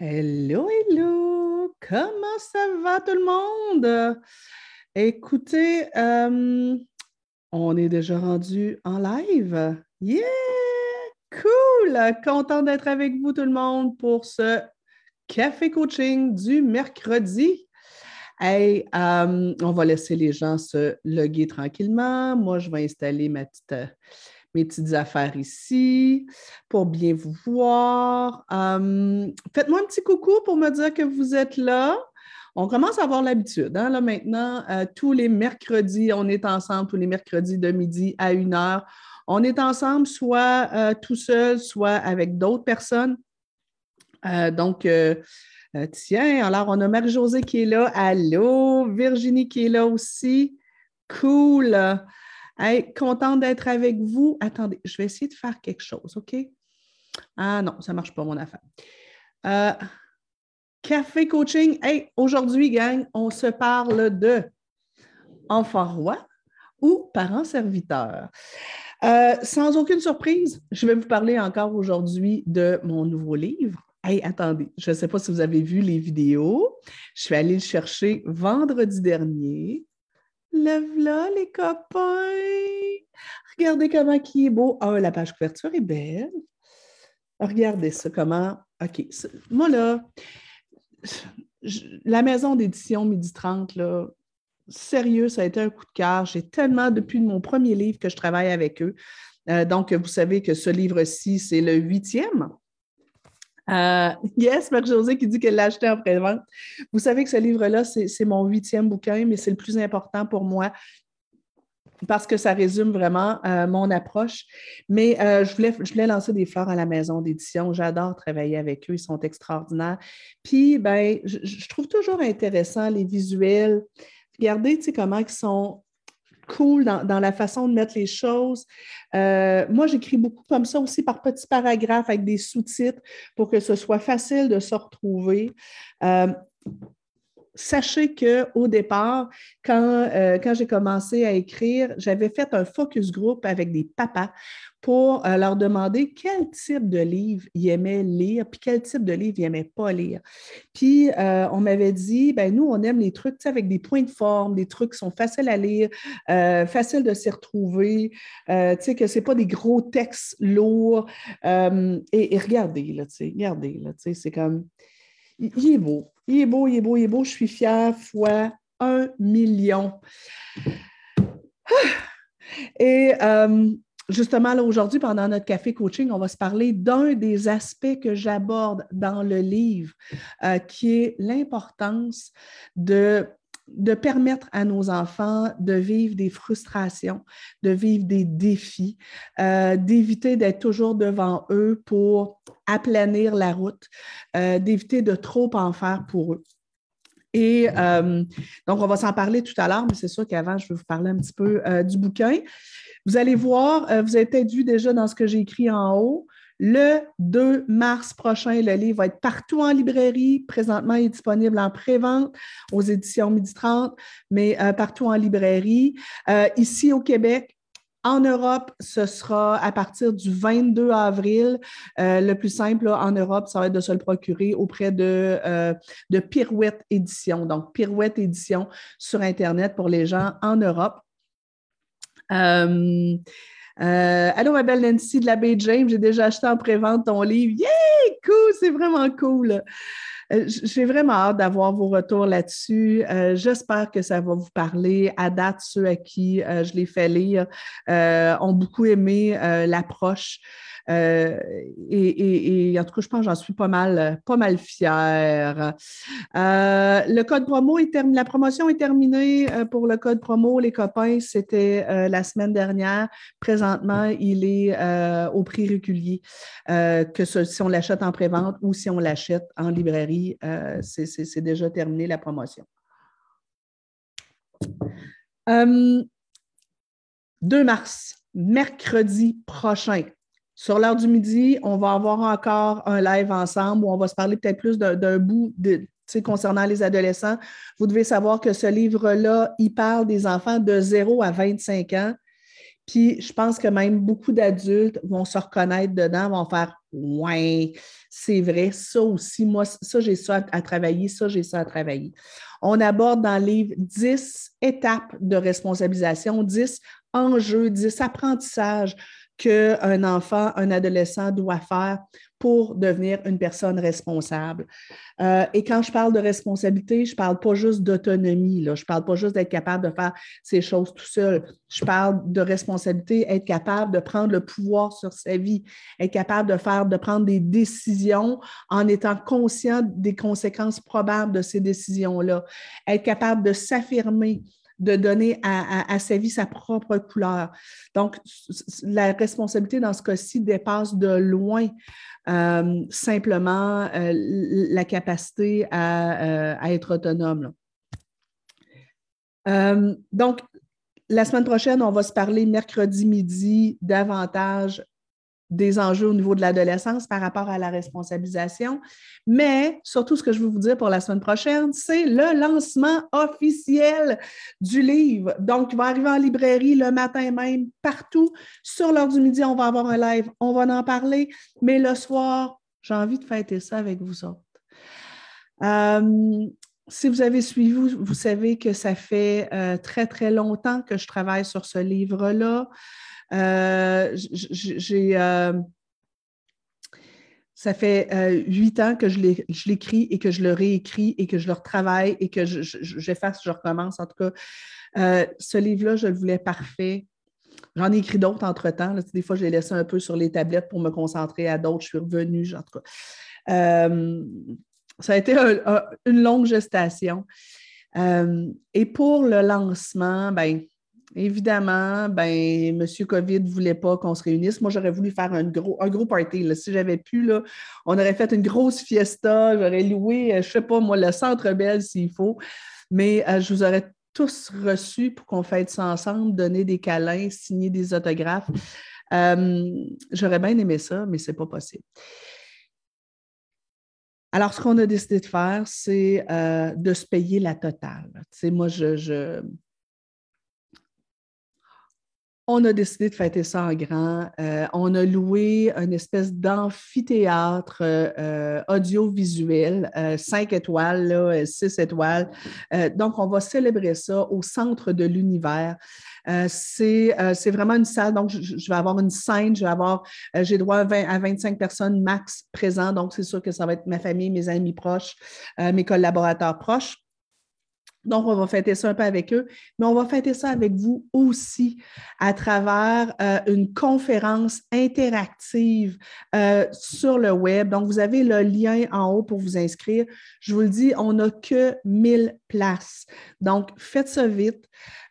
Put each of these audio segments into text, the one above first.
Hello, hello! Comment ça va tout le monde? Écoutez, euh, on est déjà rendu en live. Yeah! Cool! Content d'être avec vous tout le monde pour ce café coaching du mercredi. Hey, euh, on va laisser les gens se loguer tranquillement. Moi, je vais installer ma petite mes petites affaires ici pour bien vous voir. Hum, faites-moi un petit coucou pour me dire que vous êtes là. On commence à avoir l'habitude. Hein, là, maintenant, euh, tous les mercredis, on est ensemble, tous les mercredis de midi à une heure. On est ensemble, soit euh, tout seul, soit avec d'autres personnes. Euh, donc, tiens, alors on a Marie-Josée qui est là. Allô, Virginie qui est là aussi. Cool. Hey, contente d'être avec vous. Attendez, je vais essayer de faire quelque chose, OK? Ah non, ça ne marche pas, mon affaire. Euh, café coaching. Hey, aujourd'hui, gang, on se parle de enfant roi ou parent serviteur. Euh, sans aucune surprise, je vais vous parler encore aujourd'hui de mon nouveau livre. Hey, attendez, je ne sais pas si vous avez vu les vidéos. Je suis allée le chercher vendredi dernier. Le là, les copains! Regardez comment qui est beau. Ah, la page couverture est belle. Regardez ça, comment. OK. Moi, là, la maison d'édition Midi 30, là, sérieux, ça a été un coup de cœur. J'ai tellement, depuis mon premier livre, que je travaille avec eux. Euh, donc, vous savez que ce livre-ci, c'est le huitième. Euh, yes, Marie-Josée qui dit qu'elle l'a acheté en pré-vente. Vous savez que ce livre-là, c'est mon huitième bouquin, mais c'est le plus important pour moi parce que ça résume vraiment euh, mon approche. Mais euh, je, voulais, je voulais lancer des fleurs à la maison d'édition. J'adore travailler avec eux, ils sont extraordinaires. Puis, ben, je, je trouve toujours intéressant les visuels. Regardez, tu sais, comment ils sont cool dans, la façon de mettre les choses. Euh, moi, j'écris beaucoup comme ça aussi par petits paragraphes avec des sous-titres pour que ce soit facile de se retrouver. Euh, sachez qu'au départ, quand, euh, quand j'ai commencé à écrire, j'avais fait un focus group avec des papas pour euh, leur demander quel type de livre ils aimaient lire, puis quel type de livre ils n'aimaient pas lire. Puis euh, on m'avait dit, ben nous, on aime les trucs avec des points de forme, des trucs qui sont faciles à lire, faciles de s'y retrouver, que ce n'est pas des gros textes lourds. Et, regardez, là, regardez, là, c'est comme il est beau. Il est beau, il est beau, il est beau. Je suis fière fois un million. Et euh, justement, là, aujourd'hui, pendant notre café coaching, on va se parler d'un des aspects que j'aborde dans le livre, euh, qui est l'importance de de permettre à nos enfants de vivre des frustrations, de vivre des défis, euh, d'éviter d'être toujours devant eux pour aplanir la route, euh, d'éviter de trop en faire pour eux. Et euh, donc, on va s'en parler tout à l'heure, mais c'est sûr qu'avant, je vais vous parler un petit peu du bouquin. Vous allez voir, vous avez peut-être vu déjà dans ce que j'ai écrit en haut, le 2 mars prochain, le livre va être partout en librairie. Présentement, il est disponible en pré-vente aux éditions Midi 30, mais euh, partout en librairie. Euh, ici au Québec, en Europe, ce sera à partir du 22 avril. Euh, le plus simple en Europe, ça va être de se le procurer auprès de, Pirouette Édition. Donc, Pirouette Édition sur Internet pour les gens en Europe. Allô, ma belle Nancy de la Baie James, j'ai déjà acheté en pré-vente ton livre. Yeah! Cool, c'est vraiment cool. Euh, j'ai vraiment hâte d'avoir vos retours là-dessus. Euh, j'espère que ça va vous parler. À date, ceux à qui je l'ai fait lire ont beaucoup aimé l'approche. Euh, et, en tout cas, je pense que j'en suis pas mal, pas mal fière. Euh, le code promo. La promotion est terminée euh, pour le code promo. Les copains, c'était la semaine dernière. Présentement, il est au prix régulier, que si on l'achète en pré-vente ou si on l'achète en librairie, c'est déjà terminé la promotion. 2 mars, mercredi prochain, sur l'heure du midi, on va avoir encore un live ensemble où on va se parler peut-être plus d'un bout concernant les adolescents. Vous devez savoir que ce livre-là, il parle des enfants de 0 à 25 ans. Puis je pense que même beaucoup d'adultes vont se reconnaître dedans, vont faire Ouais, c'est vrai, ça aussi, moi, ça, j'ai ça à, travailler, ça, j'ai ça à travailler. On aborde dans le livre 10 étapes de responsabilisation, 10 enjeux, 10 apprentissages qu'un enfant, un adolescent doit faire pour devenir une personne responsable. Euh, et quand je parle de responsabilité, je ne parle pas juste d'autonomie, je ne parle pas juste d'être capable de faire ces choses tout seul. Je parle de responsabilité, être capable de prendre le pouvoir sur sa vie, être capable de faire, de prendre des décisions en étant conscient des conséquences probables de ces décisions-là, être capable de s'affirmer, de donner à, sa vie sa propre couleur. Donc, la responsabilité dans ce cas-ci dépasse de loin euh, simplement euh, la capacité à, euh, être autonome. donc, la semaine prochaine, on va se parler mercredi midi davantage des enjeux au niveau de l'adolescence par rapport à la responsabilisation. Mais surtout, ce que je veux vous dire pour la semaine prochaine, c'est le lancement officiel du livre. Donc, il va arriver en librairie le matin même, partout. Sur l'heure du midi, on va avoir un live, on va en parler. Mais le soir, j'ai envie de fêter ça avec vous autres. Euh, si vous avez suivi, vous, savez que ça fait euh, très, très longtemps que je travaille sur ce livre-là. Euh, j'ai euh, ça fait euh, huit ans que je l'écris et que je le réécris et que je le retravaille et que j'efface, je, je, recommence. En tout cas, ce livre-là, je le voulais parfait. J'en ai écrit d'autres entre-temps. Des fois, je l'ai laissé un peu sur les tablettes pour me concentrer à d'autres. Je suis revenue. En tout cas. ça a été une longue gestation. et pour le lancement, ben, Évidemment, ben, M. COVID ne voulait pas qu'on se réunisse. Moi, j'aurais voulu faire un gros, un gros party. Si j'avais pu, là, on aurait fait une grosse fiesta. J'aurais loué, euh, je ne sais pas, moi, le centre belle s'il faut. Mais euh, je vous aurais tous reçus pour qu'on fête ça ensemble, donner des câlins, signer des autographes. Euh, j'aurais bien aimé ça, mais ce n'est pas possible. Alors, ce qu'on a décidé de faire, c'est de se payer la totale. Tu sais, moi, je on a décidé de fêter ça en grand. Euh, on a loué une espèce d'amphithéâtre euh, audiovisuel, euh, cinq étoiles, six étoiles. donc, on va célébrer ça au centre de l'univers. c'est vraiment une salle, donc je, vais avoir une scène, je vais avoir, j'ai droit à, 20, à 25 personnes max présentes, donc c'est sûr que ça va être ma famille, mes amis proches, mes collaborateurs proches. Donc, on va fêter ça un peu avec eux, mais on va fêter ça avec vous aussi à travers euh, une conférence interactive euh, sur le web. Donc, vous avez le lien en haut pour vous inscrire. Je vous le dis, on n'a que 1000 places. Donc, faites ça vite.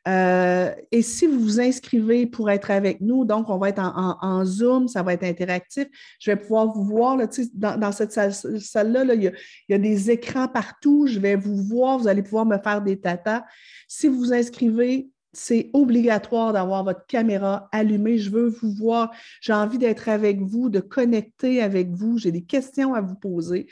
Euh, et si vous vous inscrivez pour être avec nous, donc on va être en, Zoom, ça va être interactif. Je vais pouvoir vous voir là, dans, dans, cette salle-là, il, il, y a, des écrans partout. Je vais vous voir, vous allez pouvoir me faire des tatas. Si vous vous inscrivez, c'est obligatoire d'avoir votre caméra allumée. Je veux vous voir. J'ai envie d'être avec vous, de connecter avec vous. J'ai des questions à vous poser.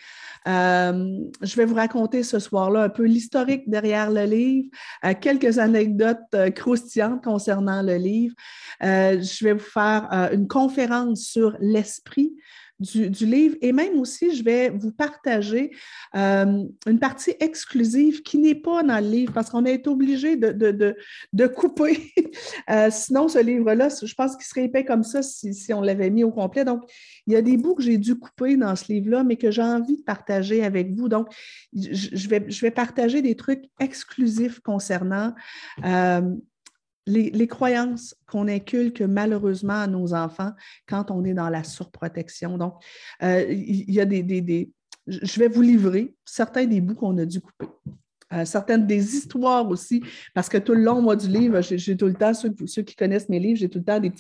Euh, je vais vous raconter ce soir-là un peu l'historique derrière le livre, euh, quelques anecdotes euh, croustillantes concernant le livre. je vais vous faire une conférence sur l'esprit du, livre. Et même aussi, je vais vous partager euh, une partie exclusive qui n'est pas dans le livre parce qu'on a été obligé de, de, de, couper. Euh, sinon, ce livre-là, je pense qu'il serait épais comme ça si, si on l'avait mis au complet. Donc, il y a des bouts que j'ai dû couper dans ce livre-là, mais que j'ai envie de partager avec vous. Donc, je, vais, je vais partager des trucs exclusifs concernant euh, les, croyances qu'on inculque malheureusement à nos enfants quand on est dans la surprotection. Donc, euh, il y a des, Je vais vous livrer certains des bouts qu'on a dû couper. Euh, certaines des histoires aussi, parce que tout le long, moi, du livre, j'ai tout le temps, ceux, qui connaissent mes livres, j'ai tout le temps des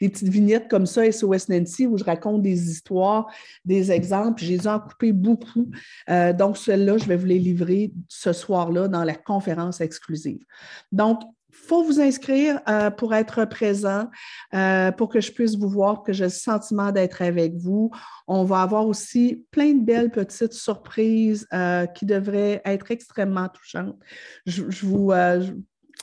petites, vignettes comme ça, SOS Nancy, où je raconte des histoires, des exemples. J'ai en coupé beaucoup. Euh, donc, celles-là, je vais vous les livrer ce soir-là dans la conférence exclusive. Donc, faut vous inscrire euh, pour être présent, euh, pour que je puisse vous voir, que j'ai le sentiment d'être avec vous. On va avoir aussi plein de belles petites surprises euh, qui devraient être extrêmement touchantes. Je ne vous,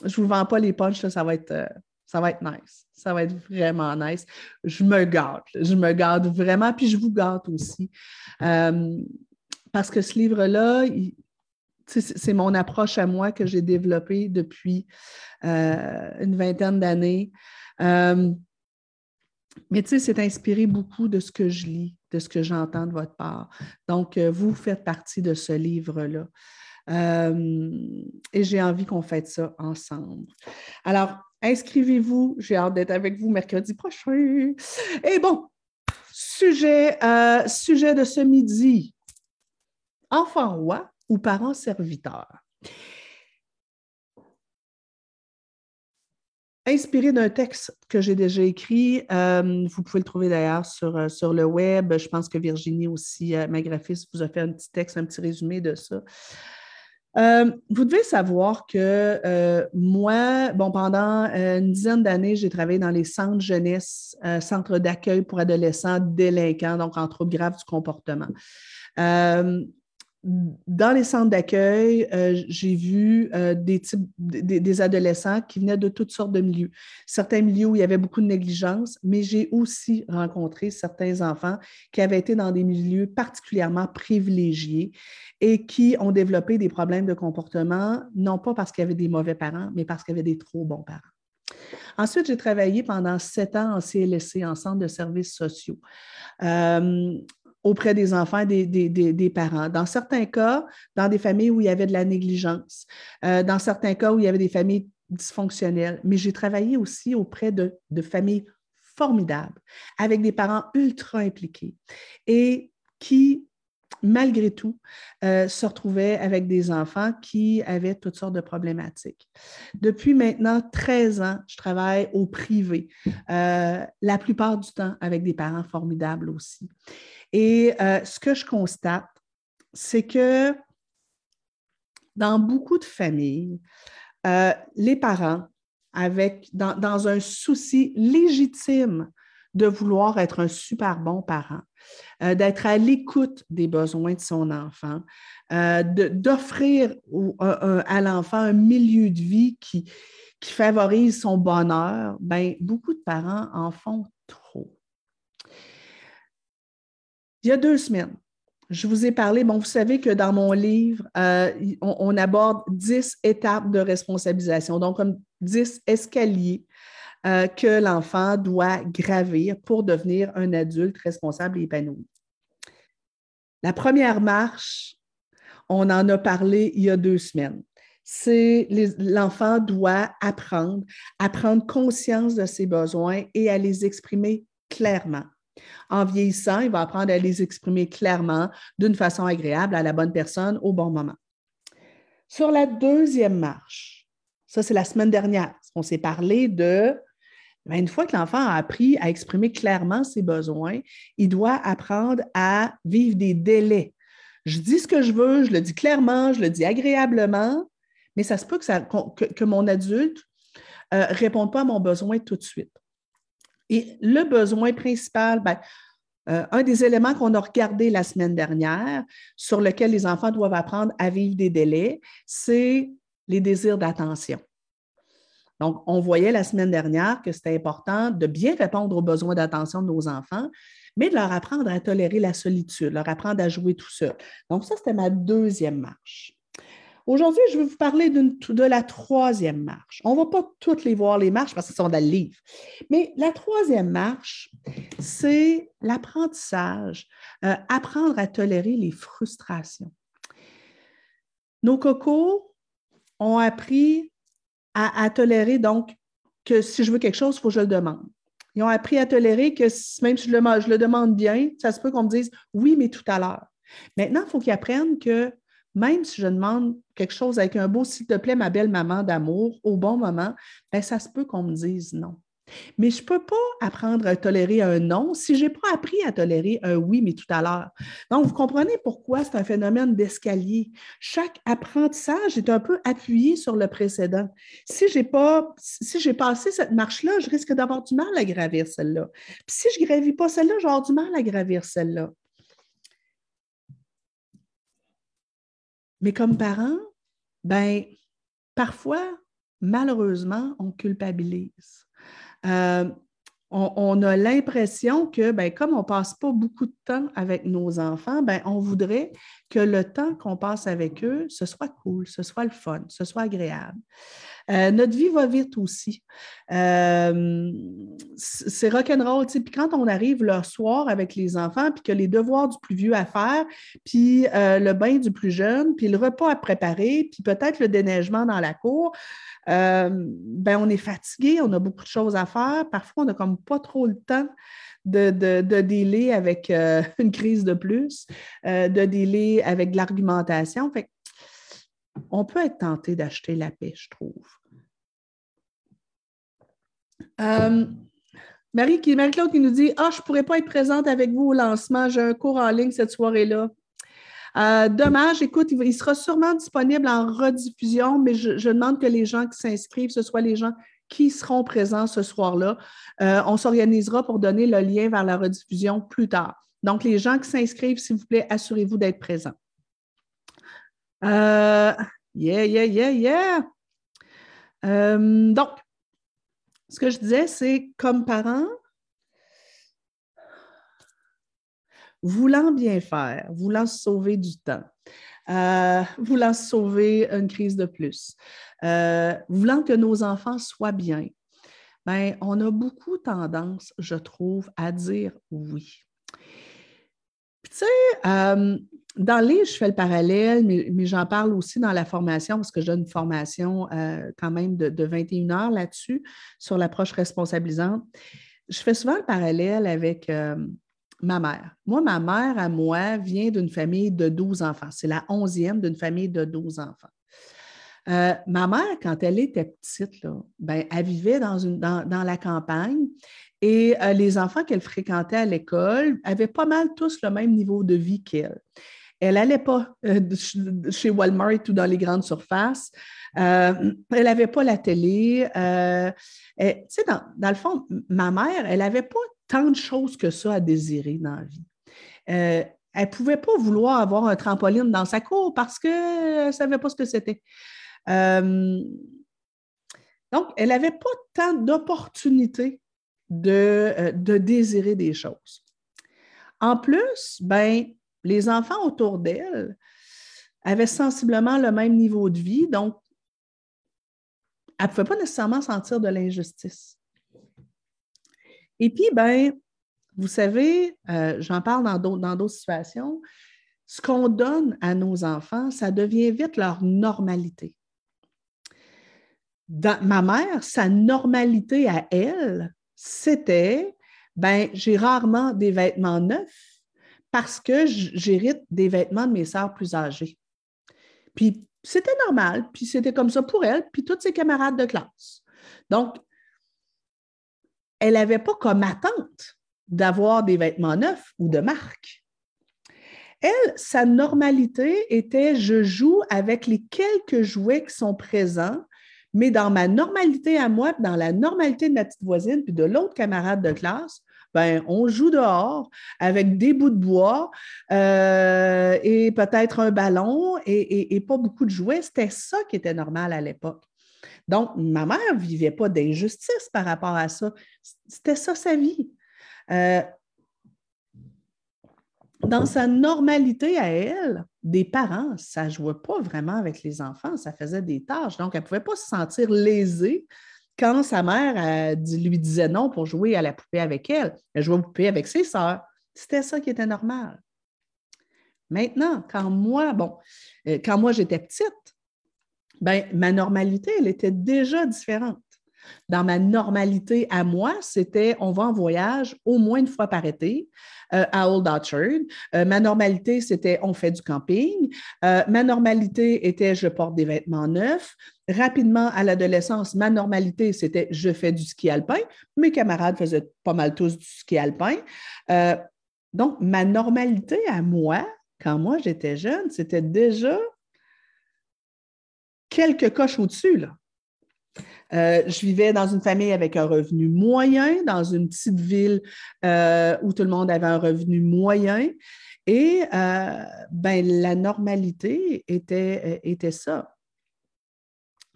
je, vous vends pas les punches, ça va être Ça va être nice. Ça va être vraiment nice. Je me gâte. Je me gâte vraiment, puis je vous gâte aussi. Parce que ce livre-là, c'est mon approche à moi que j'ai développée depuis euh, une vingtaine d'années. Euh, mais tu sais, c'est inspiré beaucoup de ce que je lis, de ce que j'entends de votre part. Donc, vous faites partie de ce livre-là. et j'ai envie qu'on fasse ça ensemble. Alors, Inscrivez-vous. J'ai hâte d'être avec vous mercredi prochain. Et bon, sujet, euh, sujet de ce midi. Enfant roi ou parents serviteurs? Inspiré d'un texte que j'ai déjà écrit, euh, vous pouvez le trouver d'ailleurs sur, euh, sur le web. Je pense que Virginie aussi, ma graphiste, vous a fait un petit texte, un petit résumé de ça. Euh, vous devez savoir que euh, moi, bon, pendant euh, une dizaine d'années, j'ai travaillé dans les centres jeunesse, centres d'accueil pour adolescents délinquants, donc en troubles graves du comportement dans les centres d'accueil, euh, j'ai vu euh, des, types, des, adolescents qui venaient de toutes sortes de milieux. Certains milieux où il y avait beaucoup de négligence, mais j'ai aussi rencontré certains enfants qui avaient été dans des milieux particulièrement privilégiés et qui ont développé des problèmes de comportement, non pas parce qu'il y avait des mauvais parents, mais parce qu'il y avait des trop bons parents. Ensuite, j'ai travaillé pendant sept ans en CLSC, en centre de services sociaux. Euh, auprès des enfants et des, parents. Dans certains cas, dans des familles où il y avait de la négligence, euh, dans certains cas où il y avait des familles dysfonctionnelles, mais j'ai travaillé aussi auprès de, familles formidables, avec des parents ultra impliqués et qui, malgré tout, euh, se retrouvaient avec des enfants qui avaient toutes sortes de problématiques. Depuis maintenant 13 ans, je travaille au privé, euh, la plupart du temps avec des parents formidables aussi. Et euh, ce que je constate, c'est que dans beaucoup de familles, les parents, dans, un souci légitime de vouloir être un super bon parent, euh, d'être à l'écoute des besoins de son enfant, d'offrir à l'enfant un milieu de vie qui, favorise son bonheur, ben, beaucoup de parents en font trop. Il y a deux semaines, je vous ai parlé, bon, vous savez que dans mon livre, euh, on, aborde dix étapes de responsabilisation, donc comme dix escaliers euh, que l'enfant doit gravir pour devenir un adulte responsable et épanoui. La première marche, on en a parlé il y a deux semaines. C'est l'enfant doit apprendre, à prendre conscience de ses besoins et à les exprimer clairement. En vieillissant, il va apprendre à les exprimer clairement, d'une façon agréable, à la bonne personne, au bon moment. Sur la deuxième marche, ça c'est la semaine dernière, on s'est parlé de, une fois que l'enfant a appris à exprimer clairement ses besoins, il doit apprendre à vivre des délais. Je dis ce que je veux, je le dis clairement, je le dis agréablement, mais ça se peut que, mon adulte ne euh, réponde pas à mon besoin tout de suite. Et le besoin principal, ben, euh, un des éléments qu'on a regardé la semaine dernière, sur lequel les enfants doivent apprendre à vivre des délais, c'est les désirs d'attention. Donc, on voyait la semaine dernière que c'était important de bien répondre aux besoins d'attention de nos enfants, mais de leur apprendre à tolérer la solitude, leur apprendre à jouer tout seul. Donc, ça, c'était ma deuxième marche. Aujourd'hui, je vais vous parler de la troisième marche. On ne va pas toutes les voir, les marches, parce que sont dans le livre. Mais la troisième marche, c'est l'apprentissage, euh, apprendre à tolérer les frustrations. Nos cocos ont appris à, tolérer, donc, que si je veux quelque chose, il faut que je le demande. Ils ont appris à tolérer que même si je le, demande bien, ça se peut qu'on me dise oui, mais tout à l'heure. Maintenant, il faut qu'ils apprennent que même si je demande quelque chose avec un beau s'il te plaît, ma belle maman d'amour, au bon moment, bien, ça se peut qu'on me dise non. Mais je ne peux pas apprendre à tolérer un non si je n'ai pas appris à tolérer un oui, mais tout à l'heure. Donc, vous comprenez pourquoi c'est un phénomène d'escalier. Chaque apprentissage est un peu appuyé sur le précédent. Si je n'ai pas, j'ai passé cette marche-là, je risque d'avoir du mal à gravir celle-là. Puis si je ne gravis pas celle-là, je vais avoir du mal à gravir celle-là. Mais comme parent, ben, parfois, malheureusement, on culpabilise. On, a l'impression que, ben, comme on ne passe pas beaucoup de temps avec nos enfants, ben, on voudrait que le temps qu'on passe avec eux, ce soit cool, ce soit le fun, ce soit agréable. Euh, notre vie va vite aussi. Euh, c'est rock'n'roll. Puis quand on arrive le soir avec les enfants, puis que les devoirs du plus vieux à faire, puis euh, le bain du plus jeune, puis le repas à préparer, puis peut-être le déneigement dans la cour, ben on est fatigué, on a beaucoup de choses à faire. Parfois, on n'a comme pas trop le temps de, de, dealer avec une crise de plus, de dealer avec de l'argumentation. Fait on peut être tenté d'acheter la paix, je trouve. Euh, Marie, Marie-Claude qui nous dit Ah, je ne pourrais pas être présente avec vous au lancement, j'ai un cours en ligne cette soirée-là. Euh, dommage, écoute, il, sera sûrement disponible en rediffusion, mais je, demande que les gens qui s'inscrivent, ce soit les gens qui seront présents ce soir-là. Euh, on s'organisera pour donner le lien vers la rediffusion plus tard. Donc, les gens qui s'inscrivent, s'il vous plaît, assurez-vous d'être présents. Euh, yeah, yeah, yeah, yeah. Euh, donc, ce que je disais, c'est comme parent, voulant bien faire, voulant sauver du temps, euh, voulant sauver une crise de plus, voulant que nos enfants soient bien, ben, on a beaucoup tendance, je trouve, à dire oui. Puis, tu sais, dans le livre, je fais le parallèle, mais, j'en parle aussi dans la formation parce que j'ai une formation euh, quand même de, 21 heures là-dessus, sur l'approche responsabilisante. Je fais souvent le parallèle avec euh, ma mère. Moi, ma mère, à moi, vient d'une famille de 12 enfants. C'est la onzième d'une famille de 12 enfants. Euh, ma mère, quand elle était petite, ben, elle vivait dans, une, dans la campagne et les enfants qu'elle fréquentait à l'école avaient pas mal tous le même niveau de vie qu'elle. Elle n'allait pas euh, chez Walmart ou dans les grandes surfaces. Euh, elle n'avait pas la télé. Euh, sais, dans, le fond, ma mère, elle n'avait pas tant de choses que ça à désirer dans la vie. elle ne pouvait pas vouloir avoir un trampoline dans sa cour parce qu'elle ne savait pas ce que c'était. donc, elle n'avait pas tant d'opportunités de, de désirer des choses. En plus, ben, les enfants autour d'elle avaient sensiblement le même niveau de vie, donc elle ne pouvait pas nécessairement sentir de l'injustice. Et puis, ben, vous savez, euh, j'en parle dans d'autres situations, ce qu'on donne à nos enfants, ça devient vite leur normalité. Ma mère, sa normalité à elle, c'était, ben, j'ai rarement des vêtements neufs parce que j'hérite des vêtements de mes sœurs plus âgées. Puis c'était normal, puis c'était comme ça pour elle, puis toutes ses camarades de classe. Donc, elle n'avait pas comme attente d'avoir des vêtements neufs ou de marque. Elle, sa normalité était je joue avec les quelques jouets qui sont présents, mais dans ma normalité à moi, dans la normalité de ma petite voisine, puis de l'autre camarade de classe, ben, on joue dehors avec des bouts de bois euh, et peut-être un ballon et, pas beaucoup de jouets. C'était ça qui était normal à l'époque. Donc, ma mère ne vivait pas d'injustice par rapport à ça. C'était ça sa vie. Euh, dans sa normalité à elle, des parents, ça ne jouait pas vraiment avec les enfants, ça faisait des tâches. Donc, elle ne pouvait pas se sentir lésée quand sa mère lui disait non pour jouer à la poupée avec elle, elle jouait aux poupées avec ses sœurs. C'était ça qui était normal. Maintenant, quand moi, bon, euh, quand moi j'étais petite, ben, ma normalité, elle était déjà différente. Dans ma normalité à moi, c'était on va en voyage au moins une fois par été euh, à Old Orchard. Euh, ma normalité, c'était on fait du camping. ma normalité était je porte des vêtements neufs. Rapidement, à l'adolescence, ma normalité, c'était je fais du ski alpin. Mes camarades faisaient pas mal tous du ski alpin. Euh, donc, ma normalité à moi, quand moi j'étais jeune, c'était déjà quelques coches au-dessus. Euh, je vivais dans une famille avec un revenu moyen, dans une petite ville euh, où tout le monde avait un revenu moyen. Et ben, la normalité était, était ça.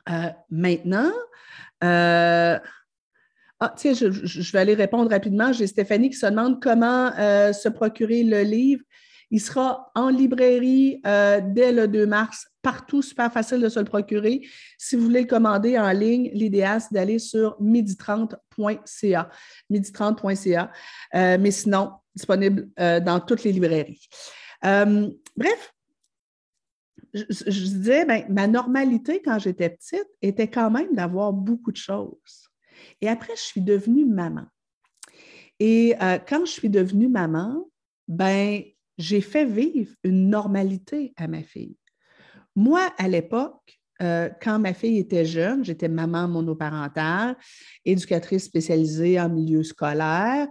Euh, maintenant, euh, Ah, tiens, je, vais aller répondre rapidement. J'ai Stéphanie qui se demande comment euh, se procurer le livre. Il sera en librairie euh, dès le 2 mars, partout, super facile de se le procurer. Si vous voulez le commander en ligne, l'idéal, c'est d'aller sur midi30.ca. Midi30.ca. Euh, mais sinon, disponible dans toutes les librairies. bref, je, disais, ben, ma normalité quand j'étais petite était quand même d'avoir beaucoup de choses. Et après, je suis devenue maman. Et euh, quand je suis devenue maman, ben, j'ai fait vivre une normalité à ma fille. Moi, à l'époque, euh, quand ma fille était jeune, j'étais maman monoparentale, éducatrice spécialisée en milieu scolaire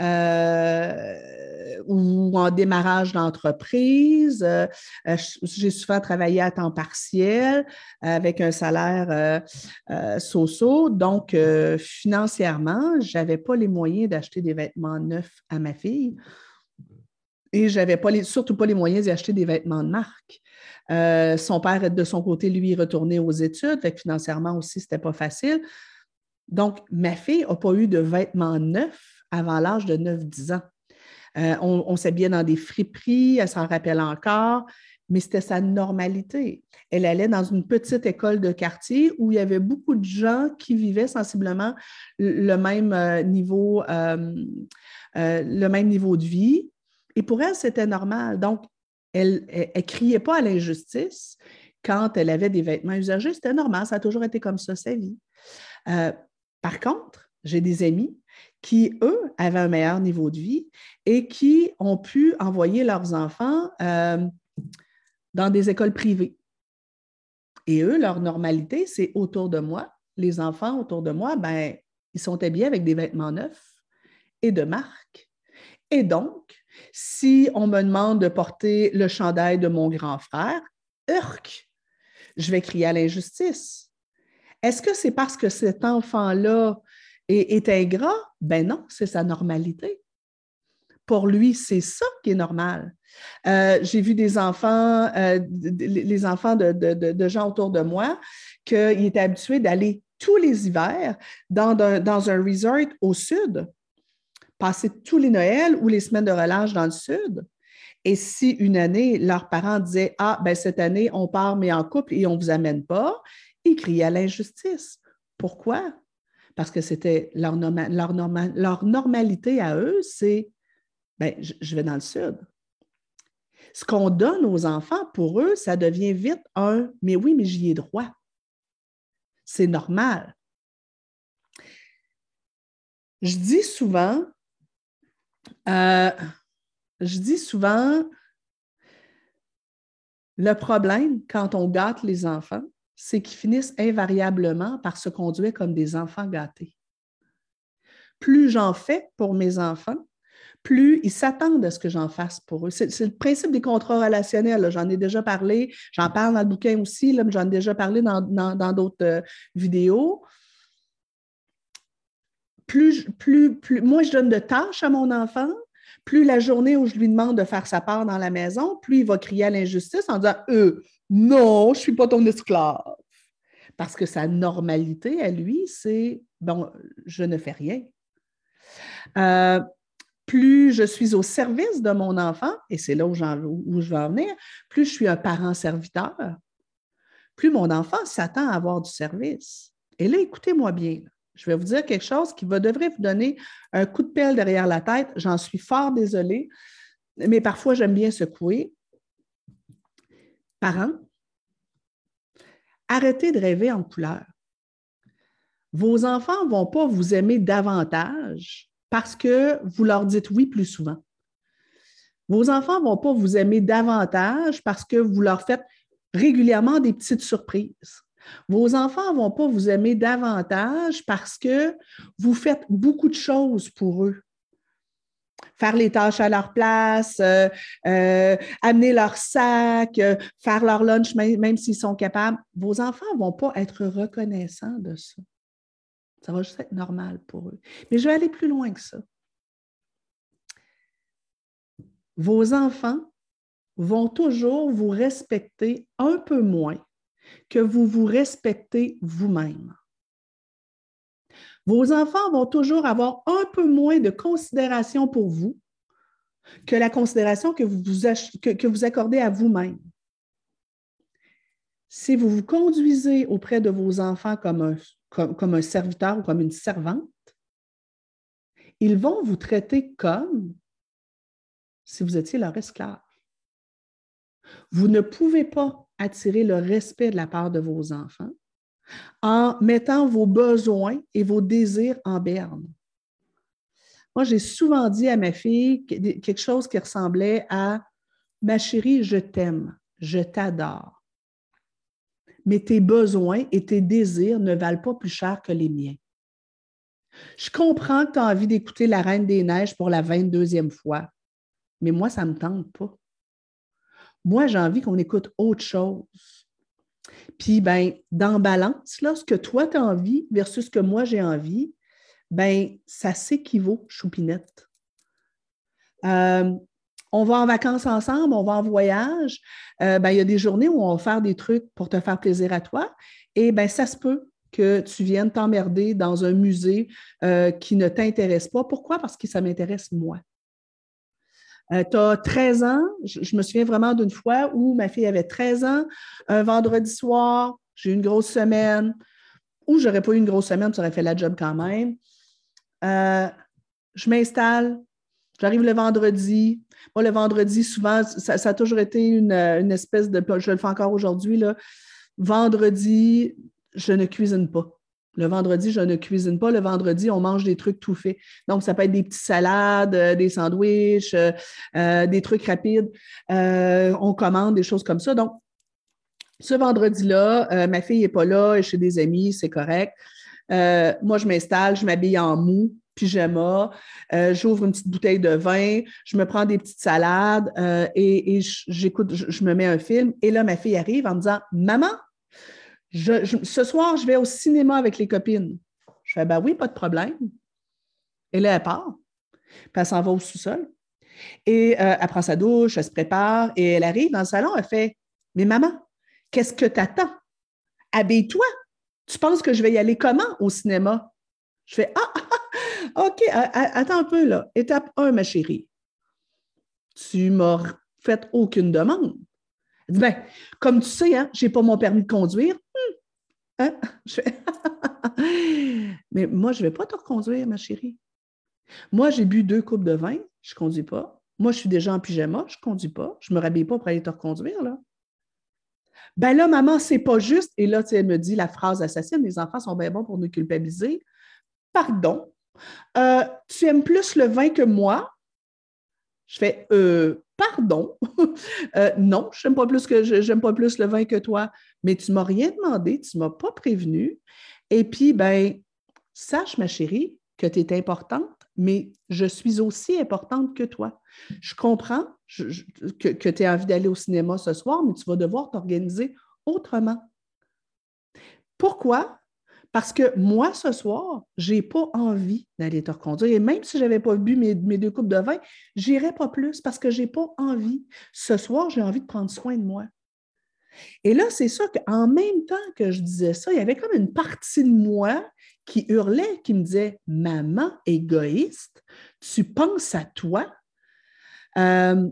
euh, ou en démarrage d'entreprise. Euh, j'ai souvent travaillé à temps partiel avec un salaire so-so. Donc, financièrement, je n'avais pas les moyens d'acheter des vêtements neufs à ma fille. Et je n'avais surtout pas les moyens d'acheter des vêtements de marque. Euh, son père, de son côté, lui, retourné aux études, financièrement aussi, ce n'était pas facile. Donc, ma fille n'a pas eu de vêtements neufs avant l'âge de 9-10 ans. Euh, on, s'habillait dans des friperies, elle s'en rappelle encore, mais c'était sa normalité. Elle allait dans une petite école de quartier où il y avait beaucoup de gens qui vivaient sensiblement le même euh, niveau, le même niveau de vie. Et pour elle, c'était normal. Donc, elle ne criait pas à l'injustice quand elle avait des vêtements usagés. C'était normal, ça a toujours été comme ça, sa vie. Euh, par contre, j'ai des amis qui, eux, avaient un meilleur niveau de vie et qui ont pu envoyer leurs enfants euh, dans des écoles privées. Et eux, leur normalité, c'est autour de moi. Les enfants autour de moi, ben, ils sont habillés avec des vêtements neufs et de marque. Et donc, si on me demande de porter le chandail de mon grand frère, urk, je vais crier à l'injustice. Est-ce que c'est parce que cet enfant-là est, ingrat? Ben non, c'est sa normalité. Pour lui, c'est ça qui est normal. Euh, j'ai vu des enfants, euh, les enfants de, gens autour de moi, qu'ils étaient habitués d'aller tous les hivers dans un resort au sud passer tous les Noëls ou les semaines de relâche dans le Sud. Et si une année, leurs parents disaient Ah, ben cette année, on part, mais en couple et on ne vous amène pas, ils criaient à l'injustice. Pourquoi? Parce que c'était leur, leur, leur, normalité à eux, c'est ben, je vais dans le Sud. Ce qu'on donne aux enfants, pour eux, ça devient vite un Mais oui, mais j'y ai droit. C'est normal. Je dis souvent euh, je dis souvent, le problème quand on gâte les enfants, c'est qu'ils finissent invariablement par se conduire comme des enfants gâtés. Plus j'en fais pour mes enfants, plus ils s'attendent à ce que j'en fasse pour eux. C'est le principe des contrats relationnels. J'en ai déjà parlé, j'en parle dans le bouquin aussi, là, j'en ai déjà parlé dans d'autres euh, vidéos plus, plus, plus, moins je donne de tâches à mon enfant, plus la journée où je lui demande de faire sa part dans la maison, plus il va crier à l'injustice en disant euh, Non, je ne suis pas ton esclave. Parce que sa normalité à lui, c'est Bon, je ne fais rien. Euh, plus je suis au service de mon enfant, et c'est là où, où, je vais en venir, plus je suis un parent serviteur, plus mon enfant s'attend à avoir du service. Et là, écoutez-moi bien je vais vous dire quelque chose qui va, devrait vous donner un coup de pelle derrière la tête. J'en suis fort désolée, mais parfois j'aime bien secouer. Parents, arrêtez de rêver en couleur. Vos enfants ne vont pas vous aimer davantage parce que vous leur dites oui plus souvent. Vos enfants ne vont pas vous aimer davantage parce que vous leur faites régulièrement des petites surprises. Vos enfants ne vont pas vous aimer davantage parce que vous faites beaucoup de choses pour eux. Faire les tâches à leur place, euh, euh, amener leur sac, euh, faire leur lunch même, s'ils sont capables. Vos enfants ne vont pas être reconnaissants de ça. Ça va juste être normal pour eux. Mais je vais aller plus loin que ça. Vos enfants vont toujours vous respecter un peu moins que vous vous respectez vous-même. vos enfants vont toujours avoir un peu moins de considération pour vous que la considération que vous, accordez à vous-même. Si vous vous conduisez auprès de vos enfants comme un serviteur ou comme une servante, ils vont vous traiter comme si vous étiez leur esclave. Vous ne pouvez pas attirer le respect de la part de vos enfants en mettant vos besoins et vos désirs en berne. Moi, j'ai souvent dit à ma fille quelque chose qui ressemblait à Ma chérie, je t'aime, je t'adore. Mais tes besoins et tes désirs ne valent pas plus cher que les miens. Je comprends que tu as envie d'écouter La Reine des Neiges pour la 22e fois, mais moi, ça ne me tente pas. Moi, j'ai envie qu'on écoute autre chose. Puis, ben, dans balance, là, ce que toi, tu as envie versus ce que moi, j'ai envie, ben, ça s'équivaut, choupinette. Euh, on va en vacances ensemble, on va en voyage. Euh, ben, il y a des journées où on va faire des trucs pour te faire plaisir à toi. Et ben, ça se peut que tu viennes t'emmerder dans un musée euh, qui ne t'intéresse pas. Pourquoi? Parce que ça m'intéresse moi. Tu as 13 ans, je, me souviens vraiment d'une fois où ma fille avait 13 ans, un vendredi soir, j'ai eu une grosse semaine, ou j'aurais pas eu une grosse semaine, ça aurait fait la job quand même. Euh, je m'installe, j'arrive le vendredi. Moi, le vendredi, souvent, ça, a toujours été une, espèce de. Je le fais encore aujourd'hui. Vendredi, je ne cuisine pas. Le vendredi, je ne cuisine pas. Le vendredi, on mange des trucs tout faits. Donc, ça peut être des petites salades, euh, des sandwichs, euh, des trucs rapides. on commande des choses comme ça. Donc, ce vendredi-là, ma fille n'est pas là, est chez des amis, c'est correct. Euh, moi, je m'installe, je m'habille en mou, pyjama, euh, j'ouvre une petite bouteille de vin, je me prends des petites salades euh, et, j'écoute, je, me mets un film. Et là, ma fille arrive en me disant Maman, ce soir, je vais au cinéma avec les copines. Je fais Ben oui, pas de problème. Et là, elle part. Puis elle s'en va au sous-sol. Et elle prend sa douche, elle se prépare et elle arrive dans le salon, elle fait Mais maman, qu'est-ce que tu attends? Habille-toi. Tu penses que je vais y aller comment au cinéma? Je fais Ah, ah, ah OK, attends un peu là. Étape 1, ma chérie. Tu m'as fait aucune demande. Elle dit Ben, comme tu sais, hein, je n'ai pas mon permis de conduire. Hmm. Hein? Je fais Mais moi, je ne vais pas te reconduire, ma chérie. Moi, j'ai bu deux coupes de vin, je ne conduis pas. Moi, je suis déjà en pyjama, je ne conduis pas. Je ne me rhabille pas pour aller te reconduire, là. Ben là, maman, c'est pas juste. Et là, elle me dit la phrase assassine les enfants sont bien bons pour nous culpabiliser. Pardon, euh, tu aimes plus le vin que moi? Je fais euh, pardon? Euh, non, je n'aime pas plus que j'aime pas plus le vin que toi, mais tu ne m'as rien demandé, tu ne m'as pas prévenu. Et puis, ben, sache, ma chérie, que tu es importante, mais je suis aussi importante que toi. Je comprends que, tu as envie d'aller au cinéma ce soir, mais tu vas devoir t'organiser autrement. Pourquoi? Parce que moi, ce soir, je n'ai pas envie d'aller te reconduire. Et même si je n'avais pas bu mes, deux coupes de vin, je n'irai pas plus parce que je n'ai pas envie. Ce soir, j'ai envie de prendre soin de moi. Et là, c'est ça qu'en même temps que je disais ça, il y avait comme une partie de moi qui hurlait, qui me disait Maman égoïste, tu penses à toi, euh,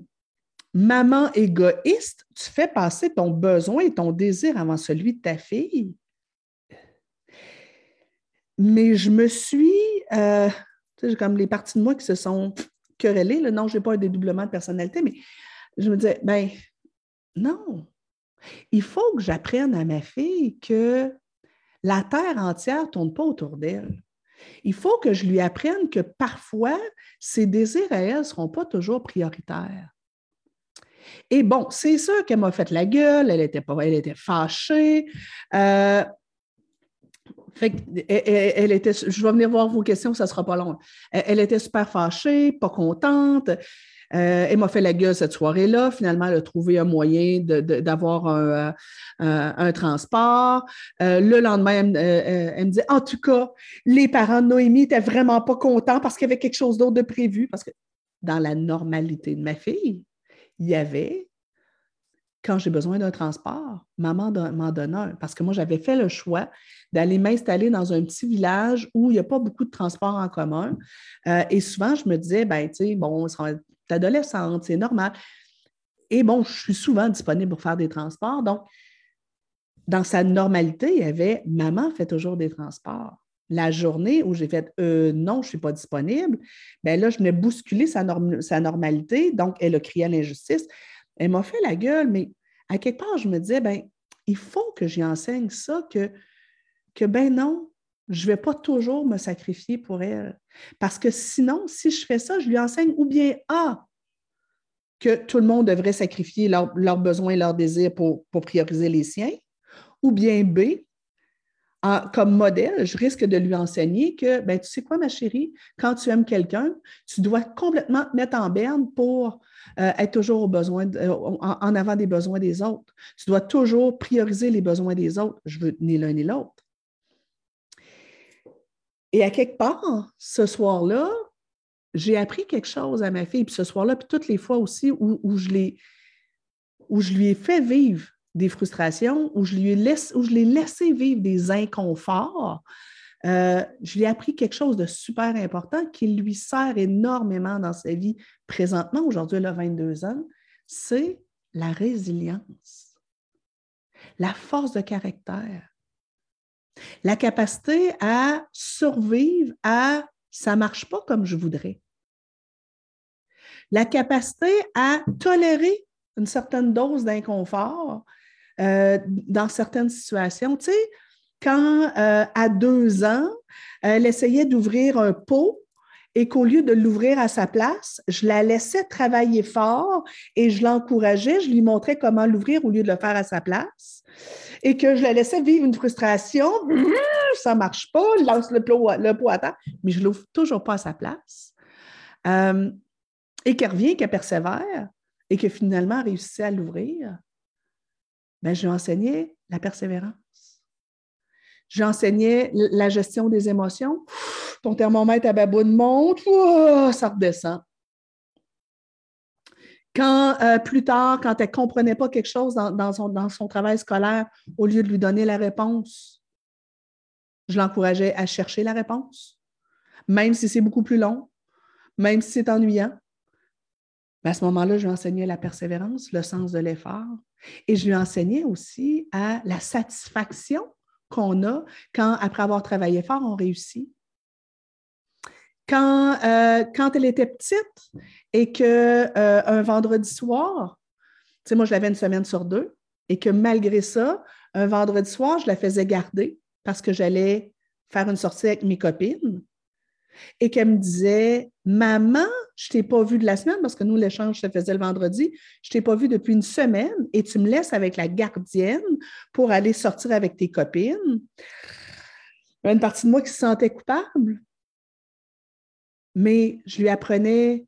maman égoïste, tu fais passer ton besoin et ton désir avant celui de ta fille. Mais je me suis, euh, sais, comme les parties de moi qui se sont querellées, non, je n'ai pas un dédoublement de personnalité, mais je me disais, ben non, il faut que j'apprenne à ma fille que la terre entière ne tourne pas autour d'elle. Il faut que je lui apprenne que parfois, ses désirs à elle ne seront pas toujours prioritaires. Et bon, c'est sûr qu'elle m'a fait la gueule, elle était, pas, elle était fâchée. Euh, elle, était, je vais venir voir vos questions, ça ne sera pas long. Elle, était super fâchée, pas contente. Euh, elle m'a fait la gueule cette soirée-là. Finalement, elle a trouvé un moyen d'avoir un, euh, transport. Euh, le lendemain, elle, me dit En tout cas, les parents de Noémie n'étaient vraiment pas contents parce qu'il y avait quelque chose d'autre de prévu. Parce que dans la normalité de ma fille, il y avait quand j'ai besoin d'un transport, maman m'en donne un. Parce que moi, j'avais fait le choix d'aller m'installer dans un petit village où il n'y a pas beaucoup de transports en commun. Euh, et souvent, je me disais, ben, tu sais, bon, t'es adolescente, c'est normal. Et bon, je suis souvent disponible pour faire des transports. Donc, dans sa normalité, il y avait maman fait toujours des transports. La journée où j'ai fait euh, non, je ne suis pas disponible, bien là, je venais bousculer sa, sa normalité. Donc, elle a crié à l'injustice. Elle m'a fait la gueule, mais à quelque part, je me disais, ben, il faut que j'y enseigne ça, que, que ben non, je ne vais pas toujours me sacrifier pour elle. Parce que sinon, si je fais ça, je lui enseigne ou bien A, que tout le monde devrait sacrifier leurs besoins et leurs désirs pour, pour prioriser les siens, ou bien B, comme modèle, je risque de lui enseigner que, ben, tu sais quoi, ma chérie, quand tu aimes quelqu'un, tu dois complètement te mettre en berne pour euh, être toujours euh, en, avant des besoins des autres. Tu dois toujours prioriser les besoins des autres. Je veux ni l'un ni l'autre. Et à quelque part, ce soir-là, j'ai appris quelque chose à ma fille, puis ce soir-là, puis toutes les fois aussi où, je, où je lui ai fait vivre des frustrations, où je, lui laisse, où je l'ai laissé vivre des inconforts, euh, je lui ai appris quelque chose de super important qui lui sert énormément dans sa vie présentement. Aujourd'hui, elle a 22 ans. C'est la résilience, la force de caractère, la capacité à survivre à ça ne marche pas comme je voudrais, la capacité à tolérer une certaine dose d'inconfort euh, dans certaines situations. Tu sais, quand euh, à deux ans, elle essayait d'ouvrir un pot et qu'au lieu de l'ouvrir à sa place, je la laissais travailler fort et je l'encourageais, je lui montrais comment l'ouvrir au lieu de le faire à sa place et que je la laissais vivre une frustration, ça ne marche pas, je lance le pot, à terre, mais je ne l'ouvre toujours pas à sa place. Euh, et qu'elle revient, qu'elle persévère et que finalement elle réussit à l'ouvrir, ben, je lui enseignais la persévérance. J'enseignais la gestion des émotions. Ton thermomètre à baboune monte, ça redescend. Quand euh, plus tard, quand elle ne comprenait pas quelque chose dans son travail scolaire, au lieu de lui donner la réponse, je l'encourageais à chercher la réponse, même si c'est beaucoup plus long, même si c'est ennuyant. Ben, à ce moment-là, je lui enseignais la persévérance, le sens de l'effort, et je lui enseignais aussi à la satisfaction qu'on a quand, après avoir travaillé fort, on réussit. Quand, euh, quand elle était petite et qu'un euh, vendredi soir, tu sais, moi, je l'avais une semaine sur deux, et que malgré ça, un vendredi soir, je la faisais garder parce que j'allais faire une sortie avec mes copines et qu'elle me disait Maman, je ne t'ai pas vue de la semaine parce que nous, l'échange se faisait le vendredi. Je ne t'ai pas vue depuis une semaine et tu me laisses avec la gardienne pour aller sortir avec tes copines. Il y a une partie de moi qui se sentait coupable, mais je lui apprenais